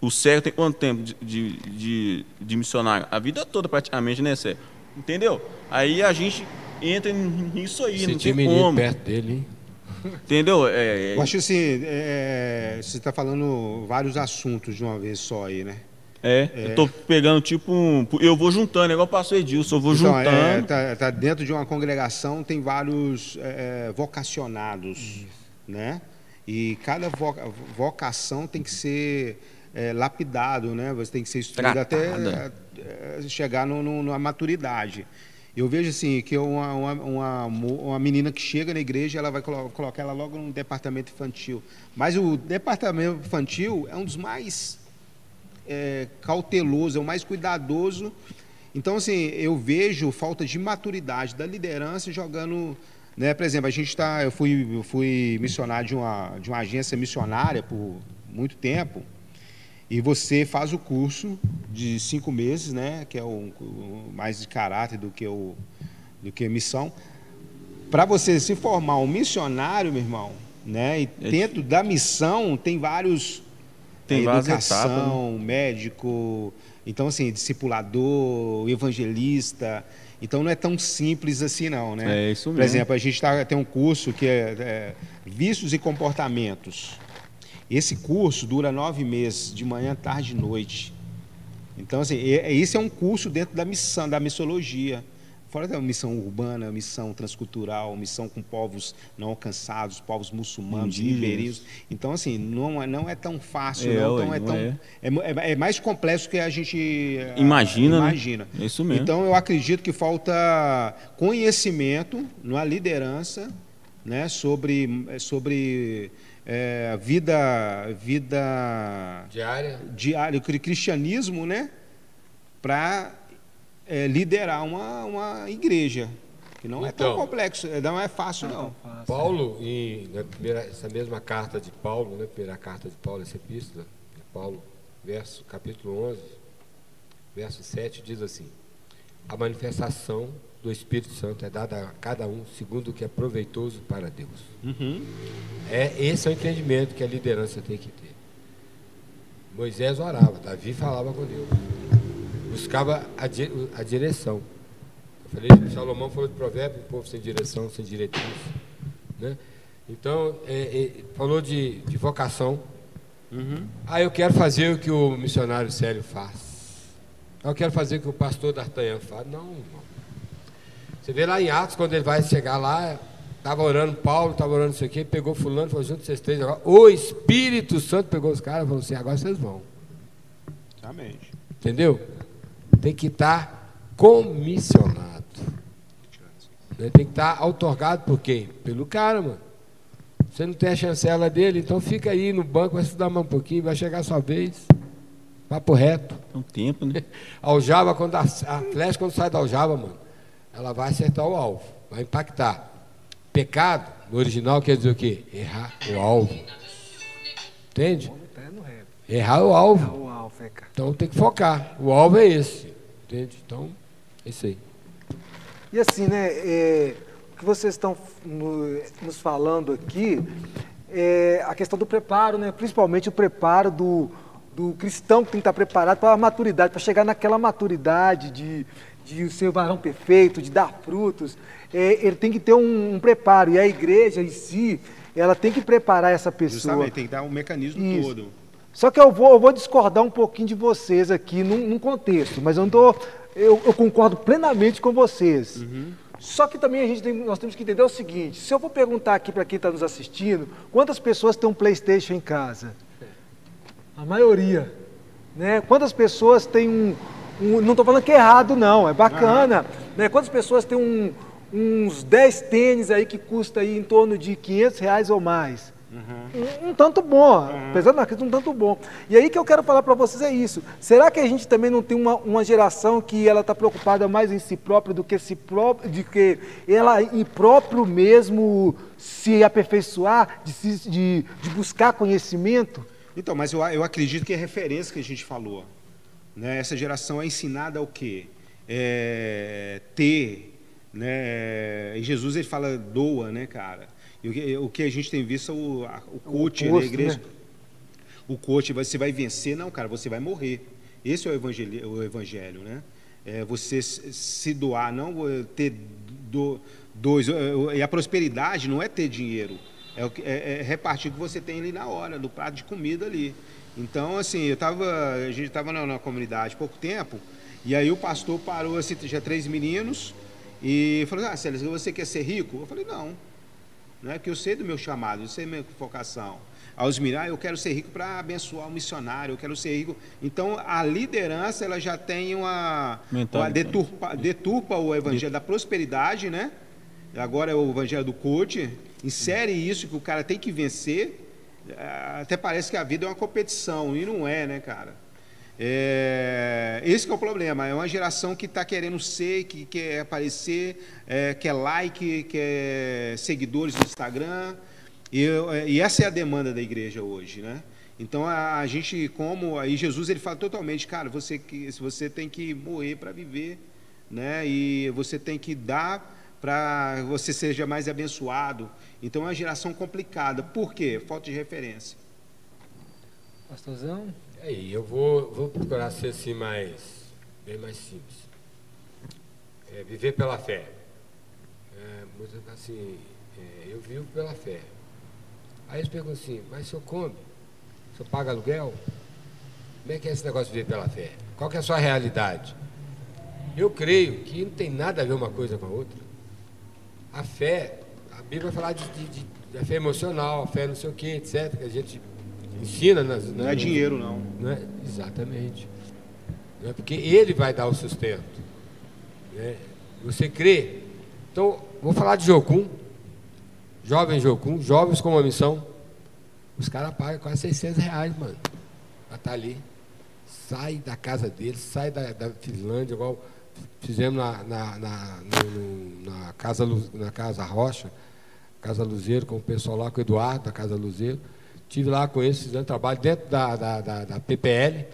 O Sérgio tem quanto tempo de, de, de, missionário? A vida toda praticamente, né, Sérgio? Entendeu? Aí a gente entra nisso aí, Esse não tem como. perto dele, hein? Entendeu? É, é... Eu acho assim, é, você está falando vários assuntos de uma vez só aí, né? É, é. eu tô pegando tipo um. Eu vou juntando, igual passou Edilson, eu vou então, é, juntando. É, tá, tá, dentro de uma congregação, tem vários é, é vocacionados, Isso. né? E cada vocação tem que ser é, lapidado, né? Você tem que ser estudado até chegar no, no, na maturidade. Eu vejo assim que uma, uma, uma, menina que chega na igreja, ela vai colocar ela logo no departamento infantil. Mas o departamento infantil é um dos mais é, cauteloso, é o mais cuidadoso. Então, assim, eu vejo falta de maturidade da liderança jogando. Né? Por exemplo, a gente está. Eu fui, eu fui missionário de uma, de uma agência missionária por muito tempo. E você faz o curso de cinco meses, né, que é o, o mais de caráter do que, o, do que missão. Para você se formar um missionário, meu irmão, né, e é dentro da missão tem vários tem é, educação, etapas, né? médico, então assim, discipulador, evangelista. Então não é tão simples assim não, né? É isso mesmo. Por exemplo, a gente tá, tem um curso que é, é vícios e comportamentos. Esse curso dura nove meses, de manhã, tarde e noite. Então, assim, esse é um curso dentro da missão, da missologia. Fora da missão urbana, missão transcultural, missão com povos não alcançados, povos muçulmanos, ribeirinhos. Então, assim, não é, não é tão fácil, é, não, então é, tão, é. É, é. mais complexo que a gente imagina. Ah, imagina. Né? É isso mesmo. Então, eu acredito que falta conhecimento na liderança né, sobre, sobre é, vida, vida diária, diária, cristianismo, né, para é, liderar uma, uma igreja. Que não então, é tão então, complexo, é, não é fácil não. não. Paulo, em, na primeira, essa mesma carta de Paulo, né, primeira carta de Paulo, essa epístola de Paulo, verso, capítulo 11, verso 7, diz assim: A manifestação do Espírito Santo é dada a cada um segundo o que é proveitoso para Deus. Uhum. É, esse é o entendimento que a liderança tem que ter. Moisés orava, Davi falava com Deus, buscava a, di a direção. Eu falei, Salomão falou de provérbio, um povo sem direção, sem diretriz. Né? Então, é, é, falou de, de vocação. Uhum. Ah, eu quero fazer o que o missionário Célio faz. Eu quero fazer o que o pastor D'Artagnan faz. Não, irmão. Você vê lá em Atos, quando ele vai chegar lá, estava orando Paulo, estava orando isso aqui, pegou fulano, falou, junto vocês três agora. O Espírito Santo pegou os caras e falou assim, agora vocês vão. Amém. Entendeu? Tem que estar tá comissionado. Né? Tem que estar tá outorgado por quem? Pelo cara, mano. Você não tem a chancela dele, então fica aí no banco, vai estudar mais um pouquinho, vai chegar a sua vez. Papo reto. É um tempo, né? Aljava, quando a, a flecha quando sai da aljava, mano ela vai acertar o alvo, vai impactar. Pecado, no original, quer dizer o quê? Errar o alvo. Entende? Errar o alvo. Então tem que focar. O alvo é esse. Entende? Então, é isso aí. E assim, né? É, que vocês estão no- nos falando aqui é a questão do preparo, né? principalmente o preparo do, do cristão que tem que estar preparado para a maturidade, para chegar naquela maturidade de, de ser o varão perfeito, de dar frutos. É, ele tem que ter um, um preparo, e a igreja em si, ela tem que preparar essa pessoa. Justamente, tem que dar um mecanismo Isso. todo. Só que eu vou, eu vou discordar um pouquinho de vocês aqui num, num contexto, mas eu, não tô, eu, eu concordo plenamente com vocês. Uhum. Só que também a gente tem- nós temos que entender o seguinte: se eu vou perguntar aqui para quem está nos assistindo, quantas pessoas têm um PlayStation em casa? A maioria. Né? Quantas pessoas têm um. Um- não estou falando que é errado, não, é bacana. Né? Quantas pessoas têm um- uns 10 tênis aí que custa aí em torno de 500 reais ou mais? Um, um tanto bom, apesar da crise, um tanto bom. E aí que eu quero falar para vocês é isso. Será que a gente também não tem uma, uma geração que ela está preocupada mais em si própria do que si próprio, de que ela em próprio mesmo se aperfeiçoar, de, se- de, de buscar conhecimento? Então, mas eu, eu acredito que é referência que a gente falou. Né? Essa geração é ensinada ao quê? É, ter. Né? E Jesus ele fala doa, né, cara? E o, que, o que a gente tem visto é o, a- o coach da oposto, igreja. né? O coach, você vai vencer, não, cara, você vai morrer. Esse é o evangelho, o evangelho né? É você se doar, não é ter do, dois. E a prosperidade não é ter dinheiro, é, o é- é repartir o que você tem ali na hora, do prato de comida ali. Então, assim, eu tava, a gente estava na, na comunidade há pouco tempo, e aí o pastor parou, assim, tinha três meninos, e falou: Ah, Célio, você quer ser rico? Eu falei: Não. Não é que eu sei do meu chamado, eu sei da minha vocação. Aos mirar, eu quero ser rico para abençoar o missionário, eu quero ser rico. Então, a liderança, ela já tem uma. Uma deturpa, deturpa o evangelho da prosperidade, né? Agora é o evangelho do coach. Insere isso que o cara tem que vencer. Até parece que a vida é uma competição, e não é, né, cara? É, esse é o problema. É uma geração que está querendo ser, que quer aparecer, é, quer like, quer seguidores no Instagram. E, eu- e essa é a demanda da igreja hoje, né? Então a, a gente, como aí Jesus ele fala totalmente, cara, você que você tem que morrer para viver, né? E você tem que dar para você seja mais abençoado. Então é uma geração complicada. Por quê? Falta de referência. Pastorzão? Aí, eu vou, vou procurar ser assim mais, bem mais simples. É, viver pela fé. É, falam assim, é, eu vivo pela fé. Aí eles perguntam assim, mas o senhor come? O senhor paga aluguel? Como é que é esse negócio de viver pela fé? Qual que é a sua realidade? Eu creio que não tem nada a ver uma coisa com a outra. A fé, a Bíblia vai falar de, de, de- da fé emocional, a fé não sei o que, etc., que a gente ensina nas, Não é dinheiro, não. não é? Exatamente. Não é porque ele vai dar o sustento. né? Você crê? Então, vou falar de Jocum. Jovem Jocum, jovens com uma missão. Os caras pagam quase 600 reais, mano. Pra estar ali. Sai da casa deles, sai da, da Finlândia, igual fizemos na, na, na, no- na casa, na casa Rocha, Casa Luzeiro, com o pessoal lá, com o Eduardo, da Casa Luzeiro. Estive lá com eles, fazendo trabalho dentro da, da, da, da PPL.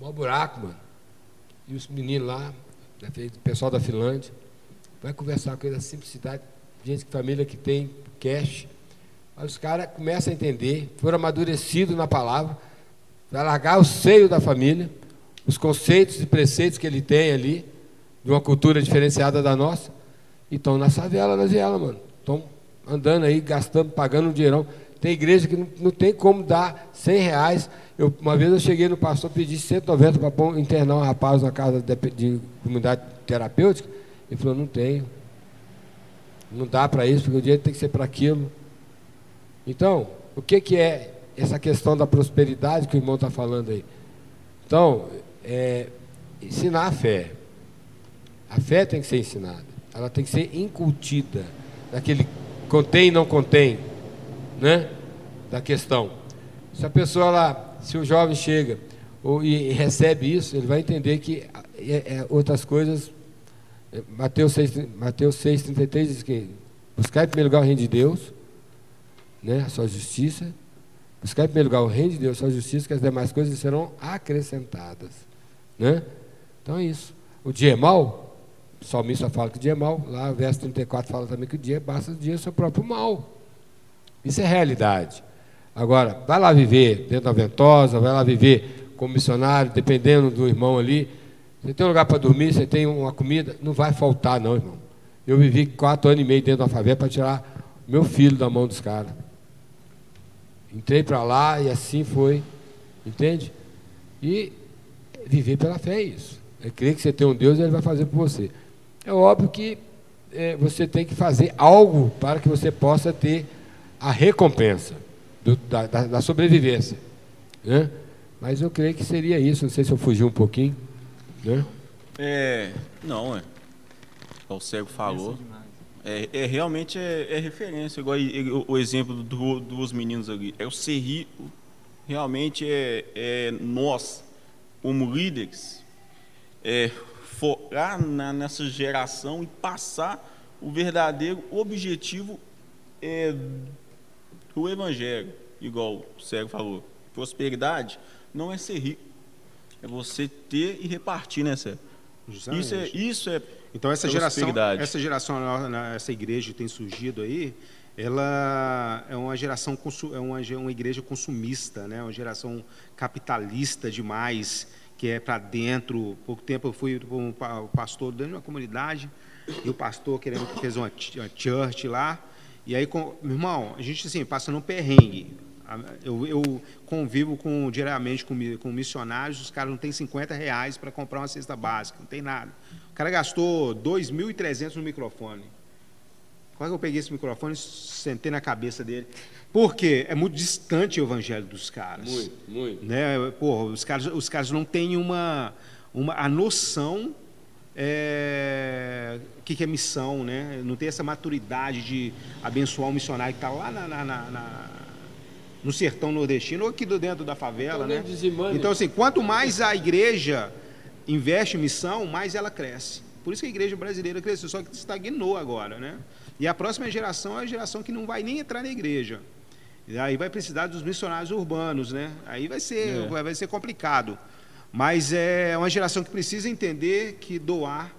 Mó buraco, mano. E os meninos lá, da- o pessoal da Finlândia, vai conversar com eles, a simplicidade, gente, família que tem cash. Aí os caras começam a entender, foram amadurecidos na palavra, vai largar o seio da família, os conceitos e preceitos que ele tem ali, de uma cultura diferenciada da nossa, e estão na favela, na viela, mano. Estão andando aí, gastando, pagando um dinheirão. Tem igreja que não, não tem como dar 100 reais. Eu, uma vez eu cheguei no pastor, pedi 190 para internar um rapaz na casa de, de comunidade terapêutica. Ele falou, não tenho. Não dá para isso, porque o dinheiro tem que ser para aquilo. Então, o que, que é essa questão da prosperidade que o irmão está falando aí? Então, é, ensinar a fé. A fé tem que ser ensinada. Ela tem que ser incutida. Daquele contém e não contém. Né? Da questão. Se a pessoa lá, se o jovem chega ou, e, e recebe isso, ele vai entender que é, é, outras coisas. é, Mateus 6, Mateus 6,33 diz que buscar em primeiro lugar o reino de Deus, né? a sua justiça. Buscar em primeiro lugar o reino de Deus, a sua justiça, que as demais coisas serão acrescentadas. Né? Então é isso. O dia é mau? o salmista fala que o dia é mau, lá verso 34 fala também que o dia basta o dia seu próprio mal. Isso é realidade. Agora, vai lá viver dentro da ventosa, vai lá viver como missionário, dependendo do irmão ali. Você tem um lugar para dormir, você tem uma comida, não vai faltar, não, irmão. Eu vivi quatro anos e meio dentro da favela para tirar meu filho da mão dos caras. Entrei para lá e assim foi, entende? E viver pela fé é isso. É crer que você tem um Deus e Ele vai fazer por você. É óbvio que é, você tem que fazer algo para que você possa ter a recompensa do, da, da, da, sobrevivência. Né? Mas eu creio que seria isso. Não sei se eu fugi um pouquinho. Né? É, não, é. O cego falou. É, é, realmente é, é, referência, igual o, o exemplo do, dos meninos ali. É o Serri, realmente é, é nós, como líderes, é, focar na, nessa geração e passar o verdadeiro objetivo é, do Evangelho, igual o Cego falou. Prosperidade não é ser rico, é você ter e repartir, né, Cego? Isso é, isso é então essa geração, essa geração, essa igreja que tem surgido aí, ela é uma geração é uma, uma igreja consumista, né? Uma geração capitalista demais que é para dentro. Pouco tempo eu fui um pastor dentro de uma comunidade e o pastor querendo que fez uma, uma church lá. E aí, com, meu irmão, a gente assim, passa num perrengue. Eu, eu convivo com, diariamente com, com missionários, os caras não têm 50 reais para comprar uma cesta básica, não tem nada. O cara gastou 2.300 no microfone. Quase que eu peguei esse microfone e sentei na cabeça dele. Por quê? É muito distante o evangelho dos caras. Muito, muito. Né? Porra, os caras, os caras não têm uma, uma a noção é, que, que é missão, né? Não tem essa maturidade de abençoar um missionário que está lá na, na, na, no sertão nordestino ou aqui dentro da favela, né? Então, assim, quanto mais a igreja investe em missão, mais ela cresce. Por isso que a igreja brasileira cresceu, só que estagnou agora, né? E a próxima geração é a geração que não vai nem entrar na igreja. E aí vai precisar dos missionários urbanos, né? Aí vai ser, é. vai ser complicado. Mas é uma geração que precisa entender que doar,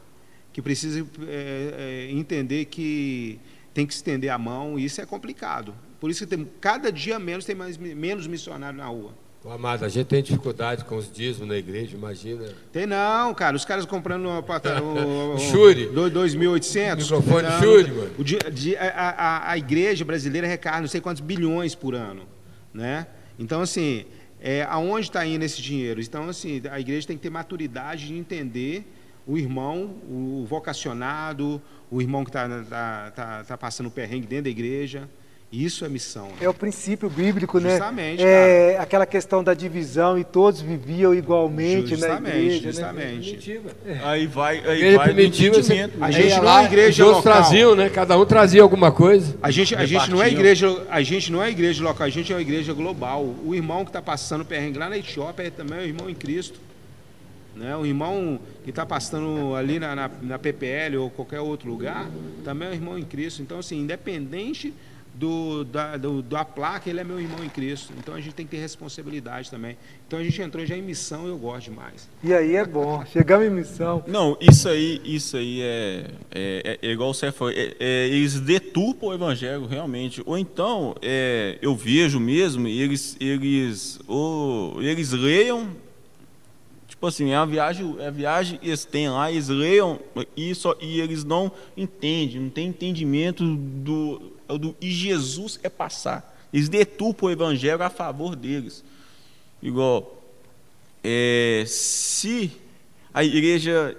que precisa é, é, entender que tem que estender a mão, e isso é complicado. Por isso que tem, cada dia menos tem mais, menos missionário na rua. Ô, amado, a gente tem dificuldade com os dízimos na igreja, imagina. Tem não, cara. Os caras comprando uma o, Shure. 2.800. Microfone não, Shure, mano. O, de, a, a, a, igreja brasileira recarga não sei quantos bilhões por ano. Né? Então, assim, é, aonde está indo esse dinheiro? Então, assim, a igreja tem que ter maturidade de entender o irmão, o vocacionado, o irmão que está tá, tá, tá passando perrengue dentro da igreja. Isso é missão. Né? É o princípio bíblico, justamente, né? É aquela questão da divisão e todos viviam igualmente justamente, na igreja. Justamente. Né? Aí vai, aí igreja vai primitiva, a gente não é igreja local. traziam, né? Cada um trazia alguma coisa. A gente, a gente não é igreja, a gente não é igreja local, a gente é uma igreja global. O irmão que está passando perrengue lá na Etiópia é também o irmão em Cristo. Né? O irmão que está passando ali na, na, na PPL ou qualquer outro lugar também é um irmão em Cristo. Então, assim, independente do, da, do, da placa, ele é meu irmão em Cristo. Então a gente tem que ter responsabilidade também. Então a gente entrou já em missão, eu gosto demais. E aí é bom, chegamos em missão. Não, isso aí, isso aí é, é, é igual você falou, é, é, eles deturpam o evangelho realmente. Ou então, é, eu vejo mesmo, eles, eles, ou, eles leiam Tipo assim, é a viagem, é a viagem eles têm lá, eles leiam isso e eles não entendem, não tem entendimento do, do e Jesus é passar. Eles deturpam o evangelho a favor deles. Igual, é, se a igreja,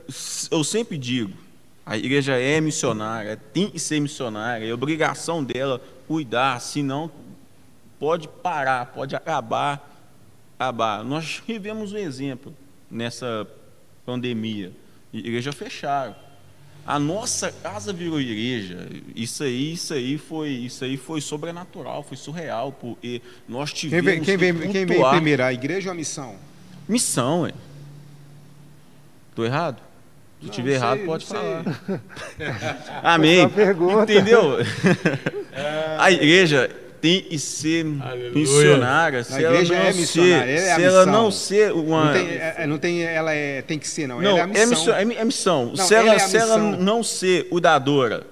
eu sempre digo, a igreja é missionária, tem que ser missionária, é obrigação dela cuidar, senão pode parar, pode acabar, acabar. Nós tivemos um exemplo nessa pandemia. Igreja fecharam. A nossa casa virou igreja. Isso aí, isso aí foi, isso aí foi sobrenatural, foi surreal, porque nós tivemos quem vem, quem vem, quem vem primeiro, a igreja ou a missão? Missão, é. Tô errado? Se tiver errado, pode falar. Amém. Entendeu? A igreja tem que ser Aleluia. missionária, se A ela igreja não é ser, missionária, é a se ela não ser uma Não tem, é- é- não tem, ela é, tem que ser, não. não, ela é a missão. missão. É, é missão. Não, se ela, ela é se ela não ser o dadora,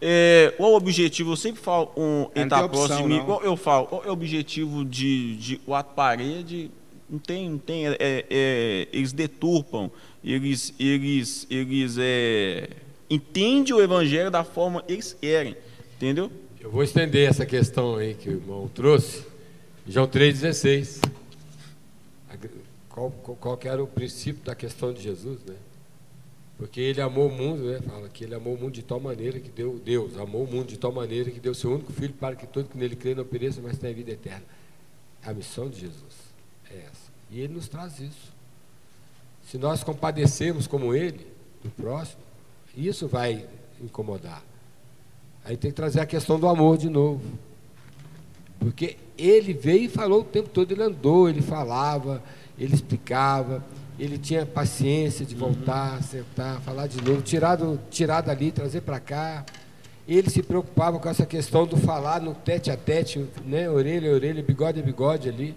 é, qual o objetivo? Eu sempre falo um, ele tá próximo de mim. não. Qual eu falo? Qual é o objetivo de, de o ato parede? Não tem, não tem. é- é- eles deturpam, eles, eles, eles é, entendem o evangelho da forma que eles querem, entendeu? Eu vou estender essa questão aí que o irmão trouxe. João 3,16. Qual, qual, que era o princípio da questão de Jesus, né? Porque ele amou o mundo, né? Fala que ele amou o mundo de tal maneira que deu, Deus amou o mundo de tal maneira que deu seu único filho para que todo que nele crê não pereça, mas tenha vida eterna. A missão de Jesus é essa. E ele nos traz isso. Se nós compadecermos como ele, do próximo, isso vai incomodar. Aí tem que trazer a questão do amor de novo. Porque ele veio e falou o tempo todo, ele andou, ele falava, ele explicava, ele tinha paciência de voltar, sentar, falar de novo, tirar, do, tirar dali, trazer para cá. Ele se preocupava com essa questão do falar no tete a tete, né? orelha a orelha, bigode a bigode ali.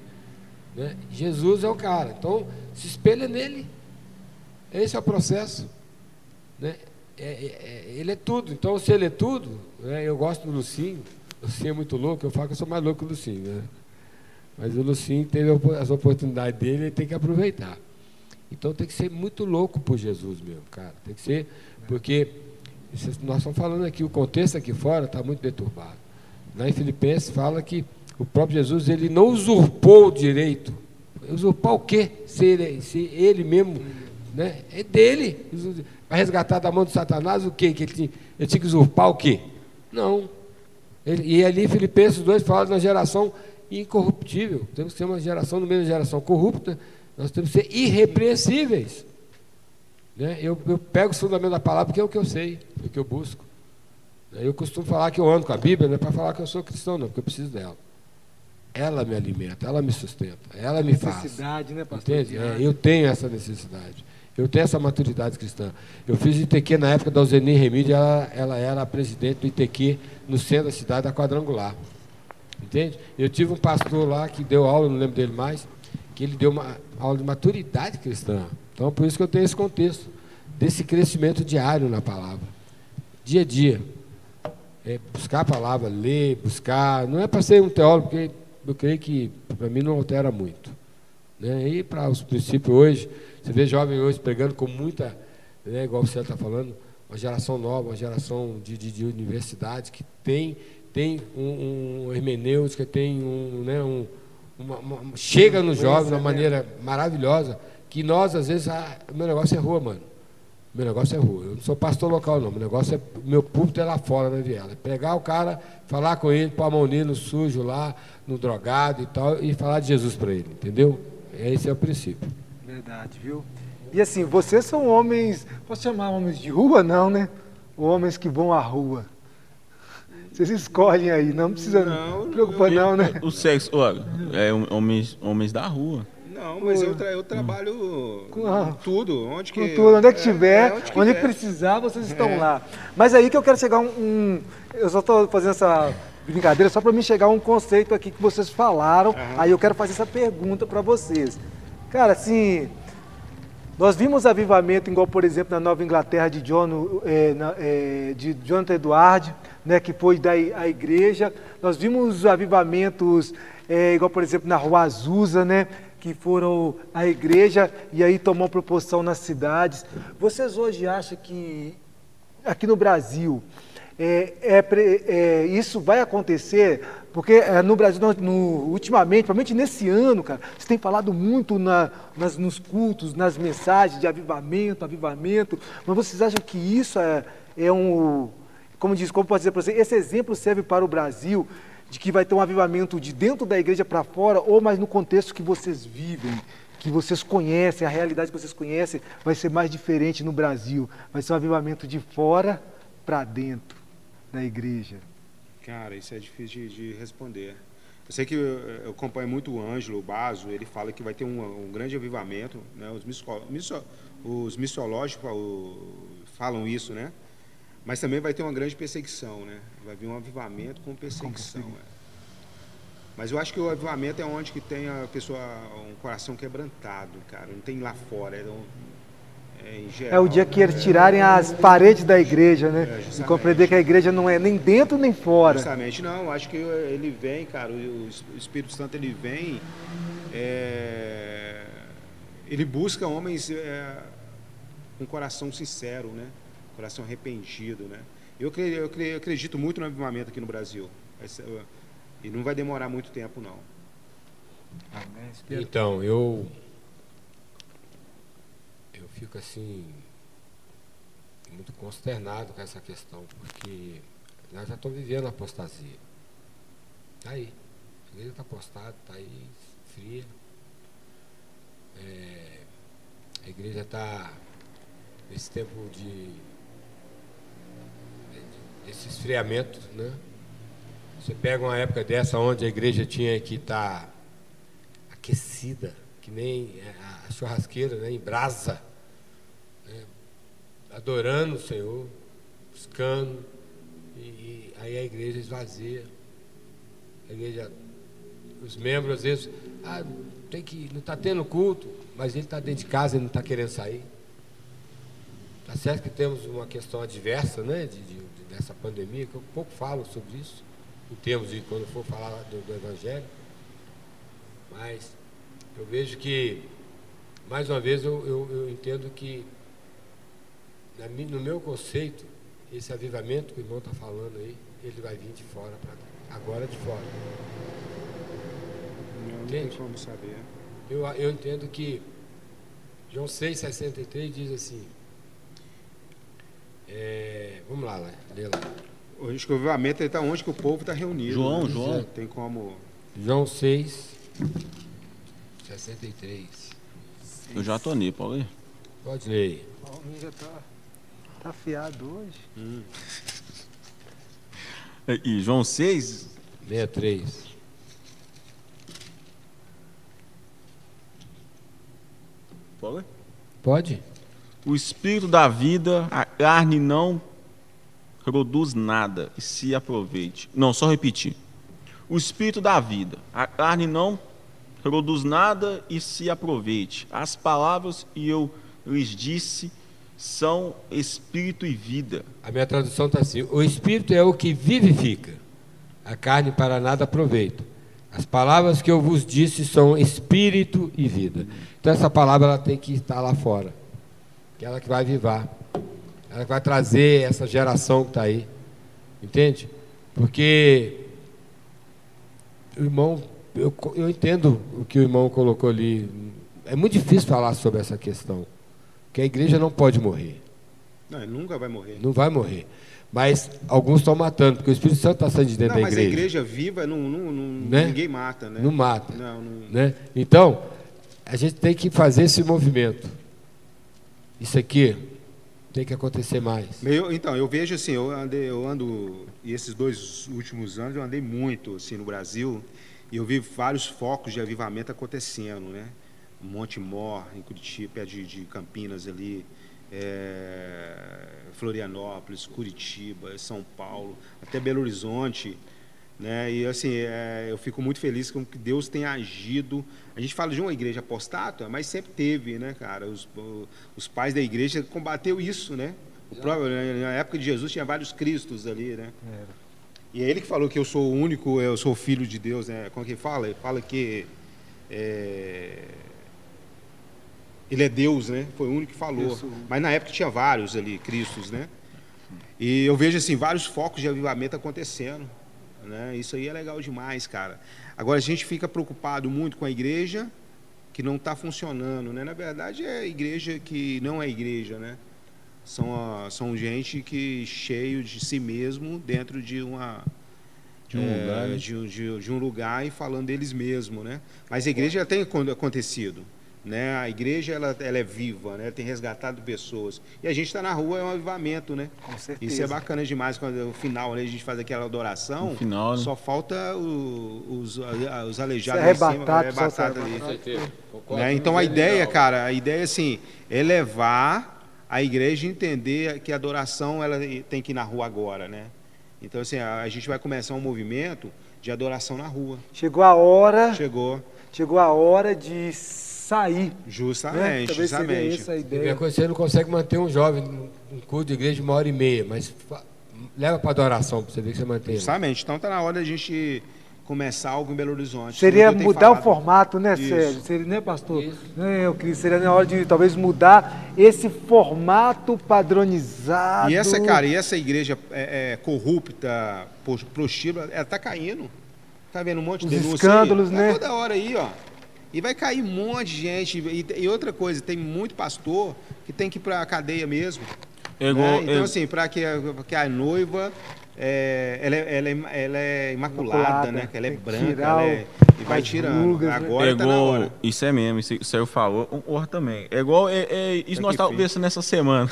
Né? Jesus é o cara. Então, se espelha nele. Esse é o processo. Né? É, é, é, ele é tudo. Então, se ele é tudo, né? eu gosto do Lucinho. O Lucinho é muito louco, eu falo que eu sou mais louco que o Lucinho. Né? Mas o Lucinho teve as oportunidades dele, ele tem que aproveitar. Então tem que ser muito louco por Jesus mesmo, cara. Tem que ser, porque nós estamos falando aqui, o contexto aqui fora está muito deturbado. Lá em Filipenses fala que o próprio Jesus ele não usurpou o direito. Usurpar o quê? Se ele, se ele mesmo né? É dele. Resgatar da mão de Satanás o quê? Que ele, tinha, ele tinha que usurpar o quê? Não. Ele, e ali Filipenses 2 fala de uma geração incorruptível. Temos que ser uma geração no meio da geração corrupta. Nós temos que ser irrepreensíveis. Né? Eu, eu pego os fundamentos da palavra porque é o que eu sei, é o que eu busco. Eu costumo falar que eu ando com a Bíblia, não é para falar que eu sou cristão, não, porque eu preciso dela. Ela me alimenta, ela me sustenta, ela me faz. Necessidade, né, pastor? Entende? É, eu tenho essa necessidade. Eu tenho essa maturidade cristã. Eu fiz ITQ na época da Alzeni Remídio, ela, ela era a presidente do ITQ no centro da cidade, da Quadrangular. Entende? Eu tive um pastor lá que deu aula, não lembro dele mais, que ele deu uma aula de maturidade cristã. Então, por isso que eu tenho esse contexto, desse crescimento diário na palavra. Dia a dia. É buscar a palavra, ler, buscar. Não é para ser um teólogo, porque eu creio que para mim não altera muito. Né? E para os princípios hoje, você vê jovem hoje pregando com muita, né, igual você está falando, uma geração nova, uma geração de, de, de universidade que tem, tem um, um hermenêutica, tem um, né, um uma, uma, chega no jovem de uma maneira maravilhosa, que nós, às vezes, ah, meu negócio é rua, mano. Meu negócio é rua. Eu não sou pastor local, não. Meu negócio é. Meu púlpito é lá fora na viela. Pegar o cara, falar com ele, pôr a mão nele no sujo lá, no drogado e tal, e falar de Jesus para ele, entendeu? Esse é o princípio. Verdade, viu? E assim, vocês são homens, posso chamar homens de rua? Não, né? Homens que vão à rua. Vocês escolhem aí, não precisa não, preocupar não, né? O sexo, olha, é homens, homens da rua. Não, mas eu, tra eu trabalho com ah, tudo, onde que... Com tudo, onde é que tiver, é, onde, que onde precisar, vocês estão é. lá. Mas aí que eu quero chegar um... um eu só estou fazendo essa brincadeira só para me chegar a um conceito aqui que vocês falaram, uhum. aí eu quero fazer essa pergunta para vocês. Cara, assim, nós vimos avivamento, igual por exemplo na Nova Inglaterra de, John, é, na, é, de Jonathan Edward, né, que foi da a igreja. Nós vimos avivamentos, é, igual por exemplo na Rua Azusa, né, que foram a igreja e aí tomou proporção nas cidades. Vocês hoje acham que aqui no Brasil é, é, isso vai acontecer? Porque é, no Brasil, no, no, ultimamente, principalmente nesse ano, cara, você tem falado muito na, nas, nos cultos, nas mensagens de avivamento, avivamento, mas vocês acham que isso é, é um, como diz, como pode dizer para você, esse exemplo serve para o Brasil, de que vai ter um avivamento de dentro da igreja para fora, ou mais no contexto que vocês vivem, que vocês conhecem, a realidade que vocês conhecem vai ser mais diferente no Brasil, vai ser um avivamento de fora para dentro da igreja. Cara, isso é difícil de, de responder. Eu sei que eu, eu, acompanho muito o Ângelo, o Baso, ele fala que vai ter um, um grande avivamento, né? os, misso, misso, os missiológicos falam isso, né? Mas também vai ter uma grande perseguição, né? Vai vir um avivamento com perseguição. é. Mas eu acho que o avivamento é onde que tem a pessoa um coração quebrantado, cara. Não tem lá fora. É, um- é o dia que eles tirarem as paredes da igreja, né? É, e compreender que a igreja não é nem dentro nem fora. Justamente, não. Acho que ele vem, cara. O Espírito Santo ele vem. é, ele busca homens é, com coração sincero, né? Coração arrependido, né? Eu, cre- eu cre- eu acredito muito no avivamento aqui no Brasil. Esse, é, e não vai demorar muito tempo, não. Então, eu. Fico assim. Muito consternado com essa questão, porque nós já estamos vivendo a apostasia. Está aí. A igreja está apostada, está aí, fria. É, a igreja está nesse tempo de. desse esfriamento, né? Você pega uma época dessa onde a igreja tinha que estar aquecida, que nem a churrasqueira, né, em brasa, adorando o Senhor, buscando, e, e aí a igreja esvazia. A igreja, os membros às vezes, ah, tem que, não está tendo culto, mas ele está dentro de casa e não está querendo sair. Tá certo que temos uma questão adversa, né, de, de- dessa pandemia, que eu pouco falo sobre isso, em termos de quando for falar do, do Evangelho. Mas eu vejo que, mais uma vez, eu, eu, eu entendo que, no meu conceito, esse avivamento que o irmão está falando aí, ele vai vir de fora para agora de fora. Não, tem como saber. Eu, eu entendo que João 6,63 diz assim. é, vamos lá, né? lê lá. Eu Acho que o avivamento está onde que o povo está reunido. João, né? João. Não Tem como. João 6, 63. Eu já Paulo. aí. Pode ler. O homem já tá, tá afiado hoje. E João 6, 63. Paulo. aí. Pode? O espírito da vida, a carne não produz nada e se aproveite. Não, só repetir. O espírito da vida, a carne não produz nada e se aproveite. As palavras que eu lhes disse são espírito e vida. A minha tradução está assim: o espírito é o que vivifica, a carne para nada aproveita. As palavras que eu vos disse são espírito e vida. Então essa palavra ela tem que estar lá fora, que é ela que vai avivar, ela que vai trazer essa geração que está aí, entende? Porque o irmão, eu, eu entendo o que o irmão colocou ali. É muito difícil falar sobre essa questão, que a igreja não pode morrer. Não, nunca vai morrer. Não vai morrer. Mas alguns estão matando, porque o Espírito Santo está saindo de dentro Não, da mas igreja. a igreja viva não, não, não- Né? ninguém mata, né? Não mata. Não, não. Né? Então, a gente tem que fazer esse movimento. Isso aqui tem que acontecer mais. Eu- então, eu vejo assim, eu, andei, eu ando, e esses dois últimos anos eu andei muito assim, no Brasil, e eu vi vários focos de avivamento acontecendo, né? Monte Mor, em Curitiba, perto de, de Campinas ali, é, Florianópolis, Curitiba, São Paulo, até Belo Horizonte, né? E assim, é, eu fico muito feliz com que Deus tenha agido. A gente fala de uma igreja apostata, mas sempre teve, né, cara? Os, os pais da igreja combateu isso, né? O próprio, né, na época de Jesus tinha vários cristos ali, né? E é ele que falou que eu sou o único, eu sou filho de Deus, né? Como que ele fala? Ele fala que é, ele é Deus, né? Foi o único que falou. Isso. Mas na época tinha vários ali, cristos, né? E eu vejo assim vários focos de avivamento acontecendo, né? Isso aí é legal demais, cara. Agora a gente fica preocupado muito com a igreja que não está funcionando, né? Na verdade é a igreja que não é igreja, né? São, a- são gente que cheio de si mesmo dentro de uma De um é, lugar, né? de, de- de um lugar e falando deles mesmo, né? Mas a igreja já tem acon- acontecido, né? A igreja ela, ela é viva, né? Tem resgatado pessoas e a gente está na rua é um avivamento, né? Com certeza. Isso é bacana demais quando no final né, a gente faz aquela adoração. No final, né? Só falta o- os, a- os aleijados em cima, arrebatado, é arrebatado ali. arrebatado. certeza. Né? com Então a ideia, cara, a ideia assim, é levar a igreja entender que a adoração ela tem que ir na rua agora, né? Então, assim, a, a gente vai começar um movimento de adoração na rua. Chegou a hora, Chegou, chegou a hora de sair. Né? justamente, Talvez seria justamente. essa ideia. coisa, você não consegue manter um jovem num culto de igreja de uma hora e meia, mas leva para adoração para você ver que você mantém. Justamente. Então tá na hora da gente começar algo em Belo Horizonte. Seria mudar o falado. formato, né, Isso. Sérgio? Seria, né, pastor? Né, eu queria, seria na hora de talvez mudar esse formato padronizado. E essa, cara, e essa igreja é, é, corrupta, prostíbula, ela tá caindo. Tá vendo um monte de Os denúncia escândalos, aí? né? Tá toda hora aí, ó. E vai cair um monte de gente. E, e outra coisa, tem muito pastor que tem que ir pra cadeia mesmo. É igual, né? Então, é- assim, para que, a- que a noiva é, ela, é, ela, é, ela é imaculada, Imaculada, né? Que ela é branca, ela é, e vai tirando. rugas, né? Agora é tá na igual, hora. isso é mesmo, isso, isso aí eu falo, o Or também. É igual, é, é, isso É nós estávamos pensando nessa semana.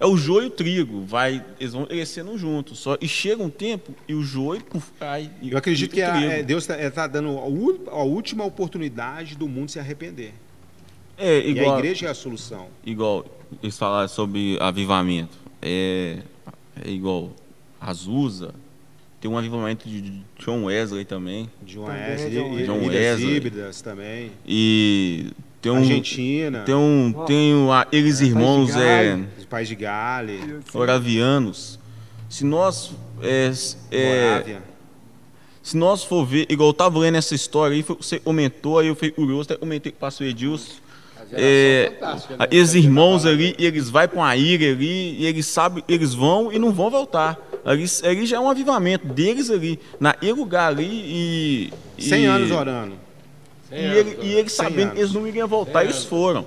É o joio e o trigo, vai, eles vão crescendo juntos. Só, e chega um tempo e o joio puf, cai. e Eu acredito que a- é, Deus está dando a, a última oportunidade do mundo se arrepender. É, E a igual, igreja é a solução. igual eles falaram sobre avivamento. É, é igual Azusa, tem um avivamento de John Wesley também. John e, John e, Wesley. híbridas também. E tem um. Argentina, Tem um. Tem um, eles irmãos é, Galho. os pais de Gale, oravianos. Se nós. É, é, se nós for ver, igual eu tava lendo essa história aí, você comentou, aí eu fui curioso, até comentei com o pastor Edilson. É, né? esses irmãos ali, eles vão para uma ilha ali, e eles sabem, eles vão e não vão voltar. Ali, ali já é um avivamento deles ali, naquele lugar ali e. 100 e- anos orando. E, ele- e eles 100 sabendo anos. que eles não iriam voltar, eles foram.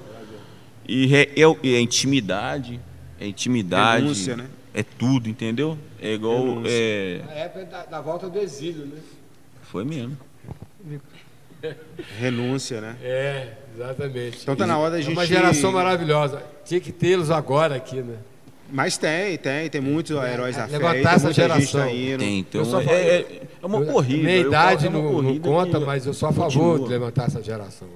E é, é, é intimidade, é intimidade. Renúncia, né? É tudo, entendeu? É igual. Renúncia. É, Na época da, da volta do exílio, né? foi mesmo. Renúncia, né? É, exatamente. Então tá na hora da É gente- uma geração maravilhosa. Tinha que tê-los agora aqui, né? Mas tem, tem, tem muitos heróis da fé. levantar essa geração. tá indo. Tem, só é, é, é uma corrida. Minha idade falo, é uma não, não conta, mas eu sou a favor continua. de levantar essa geração.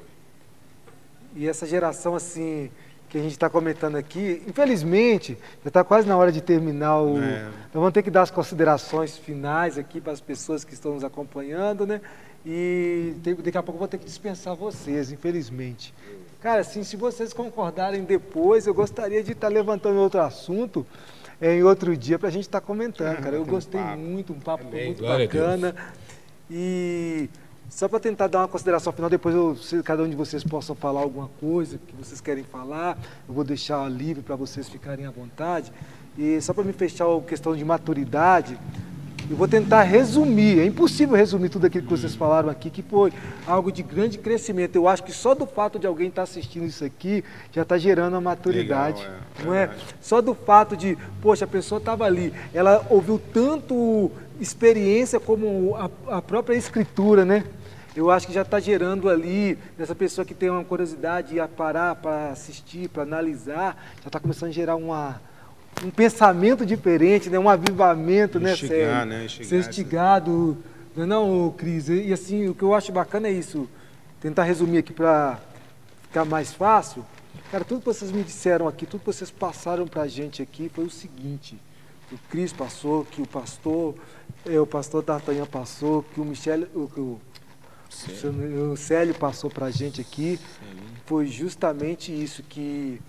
E essa geração, assim, que a gente está comentando aqui, infelizmente, já está quase na hora de terminar o. É. Nós vamos ter que dar as considerações finais aqui para as pessoas que estão nos acompanhando, né? E tem- daqui a pouco eu vou ter que dispensar vocês, infelizmente. Cara, assim, se vocês concordarem depois, eu gostaria de estar levantando outro assunto eh, em outro dia para a gente estar comentando, cara. Eu gostei muito, um papo Amém, muito glória a Deus. bacana. E só para tentar dar uma consideração final, depois eu, se cada um de vocês possa falar alguma coisa que vocês querem falar, eu vou deixar livre para vocês ficarem à vontade. E só para me fechar a questão de maturidade, eu vou tentar resumir. É impossível resumir tudo aquilo que vocês falaram aqui, que foi algo de grande crescimento. Eu acho que só do fato de alguém estar assistindo isso aqui já está gerando a maturidade. Legal, é, não é? Só do fato de, poxa, a pessoa estava ali, ela ouviu tanto experiência como a, a própria escritura, né? Eu acho que já está gerando ali, nessa pessoa que tem uma curiosidade a parar para assistir, para analisar, já está começando a gerar uma, um pensamento diferente, né? um avivamento, né, Sérgio? né? Ser instigado. Não é não, Cris? E assim, o que eu acho bacana é isso. Tentar resumir aqui para ficar mais fácil. Cara, tudo que vocês me disseram aqui, tudo que vocês passaram para a gente aqui foi o seguinte. O Cris passou, que o pastor, eh, o pastor D'Artagnan passou, que o Michel, o, que o, o Célio passou para a gente aqui. Foi justamente isso que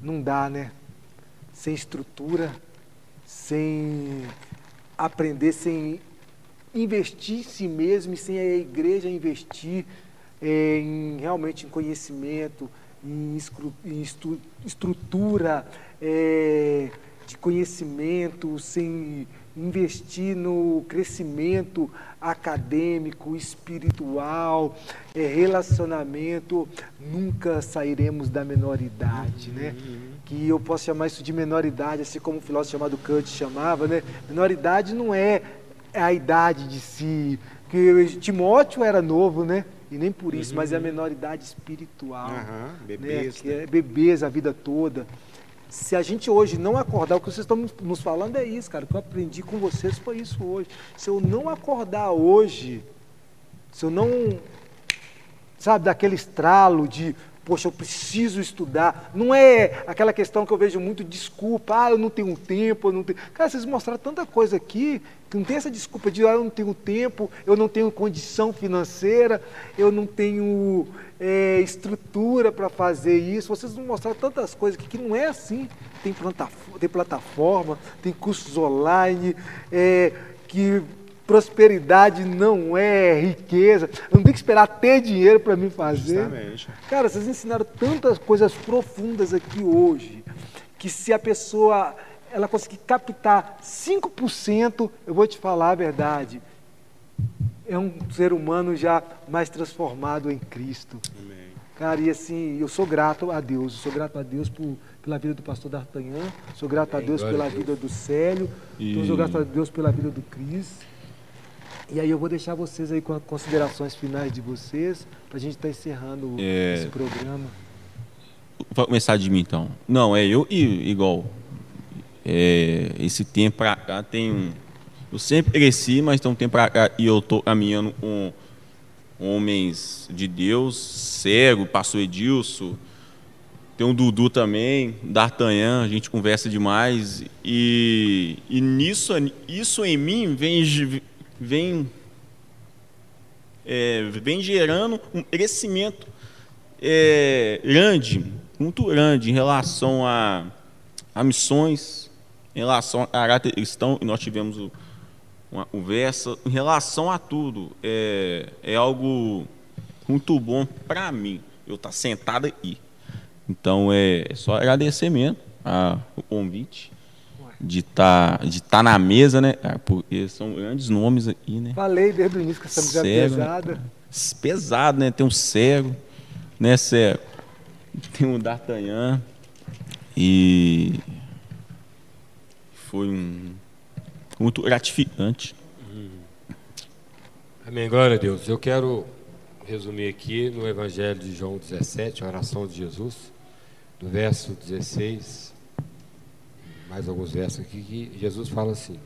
não dá, né? Sem estrutura, sem aprender, sem investir em si mesmo e sem a igreja investir eh, em realmente em conhecimento, em, escru- em estu- estrutura eh, de conhecimento, sem investir no crescimento acadêmico, espiritual, eh, relacionamento, nunca sairemos da menoridade, né? Que eu posso chamar isso de menoridade, assim como o filósofo chamado Kant chamava, né? Menoridade não é a idade de si, que Timóteo era novo, né? E nem por isso, mas é a menoridade espiritual. Né? bebês, Que né? é bebês a vida toda. Se a gente hoje não acordar, o que vocês estão nos falando é isso, cara. O que eu aprendi com vocês foi isso hoje. Se eu não acordar hoje, se eu não, sabe, daquele estralo de, poxa, eu preciso estudar. Não é aquela questão que eu vejo muito desculpa, ah, eu não tenho tempo, eu não tenho. Cara, vocês mostraram tanta coisa aqui que não tem essa desculpa de ah, eu não tenho tempo, eu não tenho condição financeira, eu não tenho é, estrutura para fazer isso. Vocês não mostraram tantas coisas aqui que não é assim. Tem, plataforma, tem plataforma, tem cursos online, é, que prosperidade não é riqueza. Eu não tenho que esperar ter dinheiro para me fazer. Justamente. Cara, vocês ensinaram tantas coisas profundas aqui hoje, que se a pessoa ela conseguir captar 5%, eu vou te falar a verdade. É um ser humano já mais transformado em Cristo. Amém. Cara, e assim, eu sou grato a Deus. Eu sou grato a Deus por, pela vida do pastor D'Artagnan. Sou grato a Amém. Deus Glória pela a Deus. vida do Célio. Então, eu sou E- grato a Deus pela vida do Cris. E aí eu vou deixar vocês aí com as considerações finais de vocês, pra gente estar encerrando É. esse programa. Vai começar de mim então. Não, é eu e igual. É, esse tempo pra cá tem um. Eu sempre cresci, mas tem um tempo pra cá e eu tô caminhando com homens de Deus, cego, pastor Edilson, tem o Dudu também, D'Artagnan, a gente conversa demais. E, e nisso, isso em mim vem, vem, é, vem gerando um crescimento é, grande, muito grande em relação a, a missões, em relação a caráter cristão, e nós tivemos o- uma conversa, em relação a tudo. É, é algo muito bom para mim, eu estar sentado aqui. Então é, é só agradecer mesmo a, o convite de estar de tá na mesa, né? cara, Porque são grandes nomes aqui, né? Falei desde o início que essa mulher é né? pesada. Pesado, né? Tem um cego, né, cego? Tem um D'Artagnan. E foi um muito gratificante. Amém, glória a Deus. Eu quero resumir aqui no Evangelho de João 17, a oração de Jesus, do verso 16, mais alguns versos aqui, que Jesus fala assim.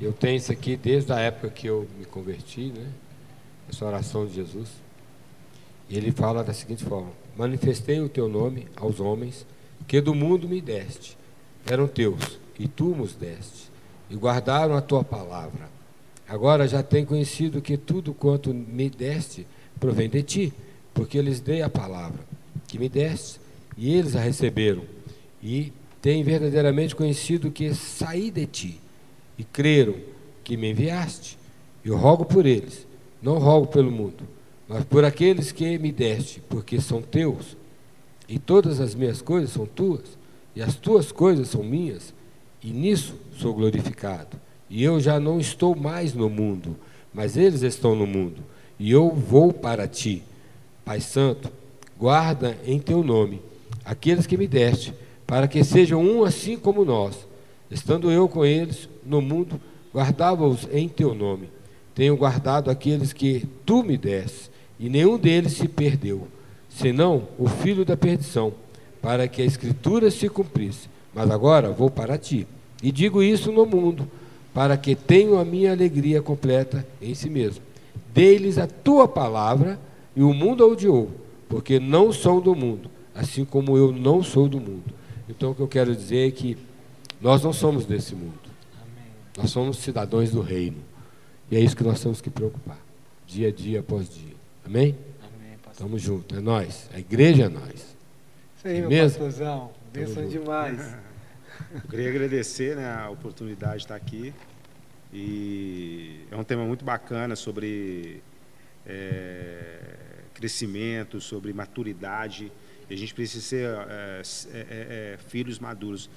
Eu tenho isso aqui desde a época que eu me converti, né? Essa oração de Jesus. E ele fala da seguinte forma: Manifestei o teu nome aos homens que do mundo me deste. Eram teus, e tu nos deste, e guardaram a tua palavra. Agora já têm conhecido que tudo quanto me deste provém de ti, porque eu lhes dei a palavra que me deste, e eles a receberam, e têm verdadeiramente conhecido que saí de ti, e creram que me enviaste. Eu rogo por eles, não rogo pelo mundo, mas por aqueles que me deste, porque são teus, e todas as minhas coisas são tuas, e as tuas coisas são minhas, e nisso sou glorificado. E eu já não estou mais no mundo, mas eles estão no mundo, e eu vou para ti. Pai Santo, guarda em teu nome aqueles que me deste, para que sejam um assim como nós. Estando eu com eles no mundo, guardava-os em teu nome. Tenho guardado aqueles que tu me deste, e nenhum deles se perdeu, senão o filho da perdição, para que a escritura se cumprisse. Mas agora vou para ti, e digo isso no mundo, para que tenham a minha alegria completa em si mesmo. Dê-lhes a tua palavra, e o mundo a odiou, porque não são do mundo, assim como eu não sou do mundo. Então o que eu quero dizer é que nós não somos desse mundo. Nós somos cidadãos do reino. E é isso que nós temos que preocupar, dia a dia após dia. Amém? Amém, pastor. Estamos juntos, é nós. A igreja é nós. Isso aí, meu Mesmo? pastorzão. Bênção junto. demais. Eu queria agradecer né, a oportunidade de estar aqui. E é um tema muito bacana sobre é, crescimento, sobre maturidade. E a gente precisa ser é, é, é, filhos maduros.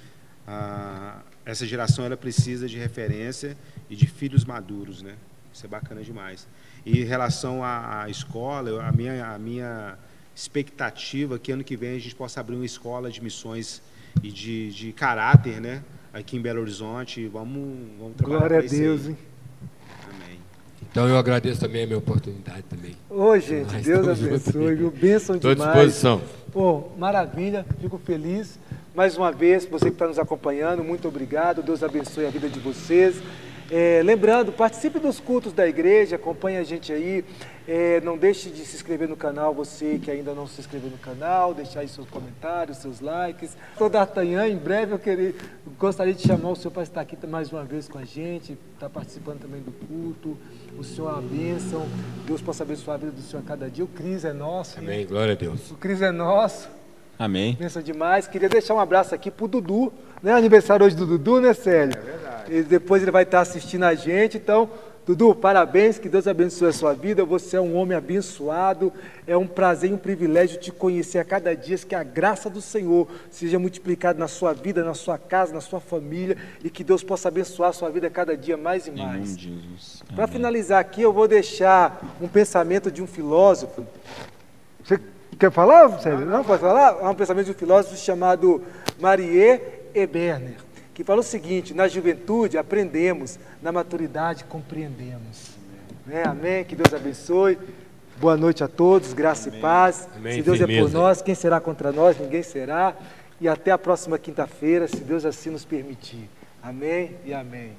Ah, essa geração ela precisa de referência e de filhos maduros, né? Isso é bacana demais. E em relação à, à escola, a minha, a minha expectativa é que ano que vem a gente possa abrir uma escola de missões e de, de caráter, né? Aqui em Belo Horizonte. Vamos, vamos trabalhar Glória a. Deus, hein? Amém. Então eu agradeço também a minha oportunidade também. Ô, gente, Nós Deus abençoe, viu? Bênção Estou à demais. disposição. Pô, maravilha, fico feliz. Mais uma vez, você que está nos acompanhando, muito obrigado. Deus abençoe a vida de vocês. É, lembrando, participe dos cultos da igreja, acompanhe a gente aí. É, não deixe de se inscrever no canal, você que ainda não se inscreveu no canal, deixar aí seus comentários, seus likes. Sou D'Artagnan, em breve eu queria, gostaria de chamar o senhor para estar aqui mais uma vez com a gente, estar tá participando também do culto. O Senhor é uma bênção, Deus possa abençoar a vida do Senhor a cada dia. O Cris é nosso. Amém, né? glória a Deus. O Cris é nosso. Amém. Pensa demais. Queria deixar um abraço aqui pro Dudu, né? Aniversário hoje do Dudu, né, Célio? É verdade. E depois ele vai estar assistindo a gente, então Dudu, parabéns, que Deus abençoe a sua vida. Você é um homem abençoado. É um prazer e um privilégio te conhecer a cada dia. Que a graça do Senhor seja multiplicada na sua vida, na sua casa, na sua família e que Deus possa abençoar a sua vida cada dia mais e mais. Para finalizar aqui, eu vou deixar um pensamento de um filósofo. Você quer falar, Sérgio? Não, pode falar? É um pensamento de um filósofo chamado Marie Eberner que fala o seguinte: na juventude aprendemos, na maturidade compreendemos. Né? Amém? Que Deus abençoe. Boa noite a todos, graça amém. e paz. Amém. Se Deus Firmeza. é por nós, quem será contra nós? Ninguém será. E até a próxima quinta-feira, se Deus assim nos permitir. Amém e amém.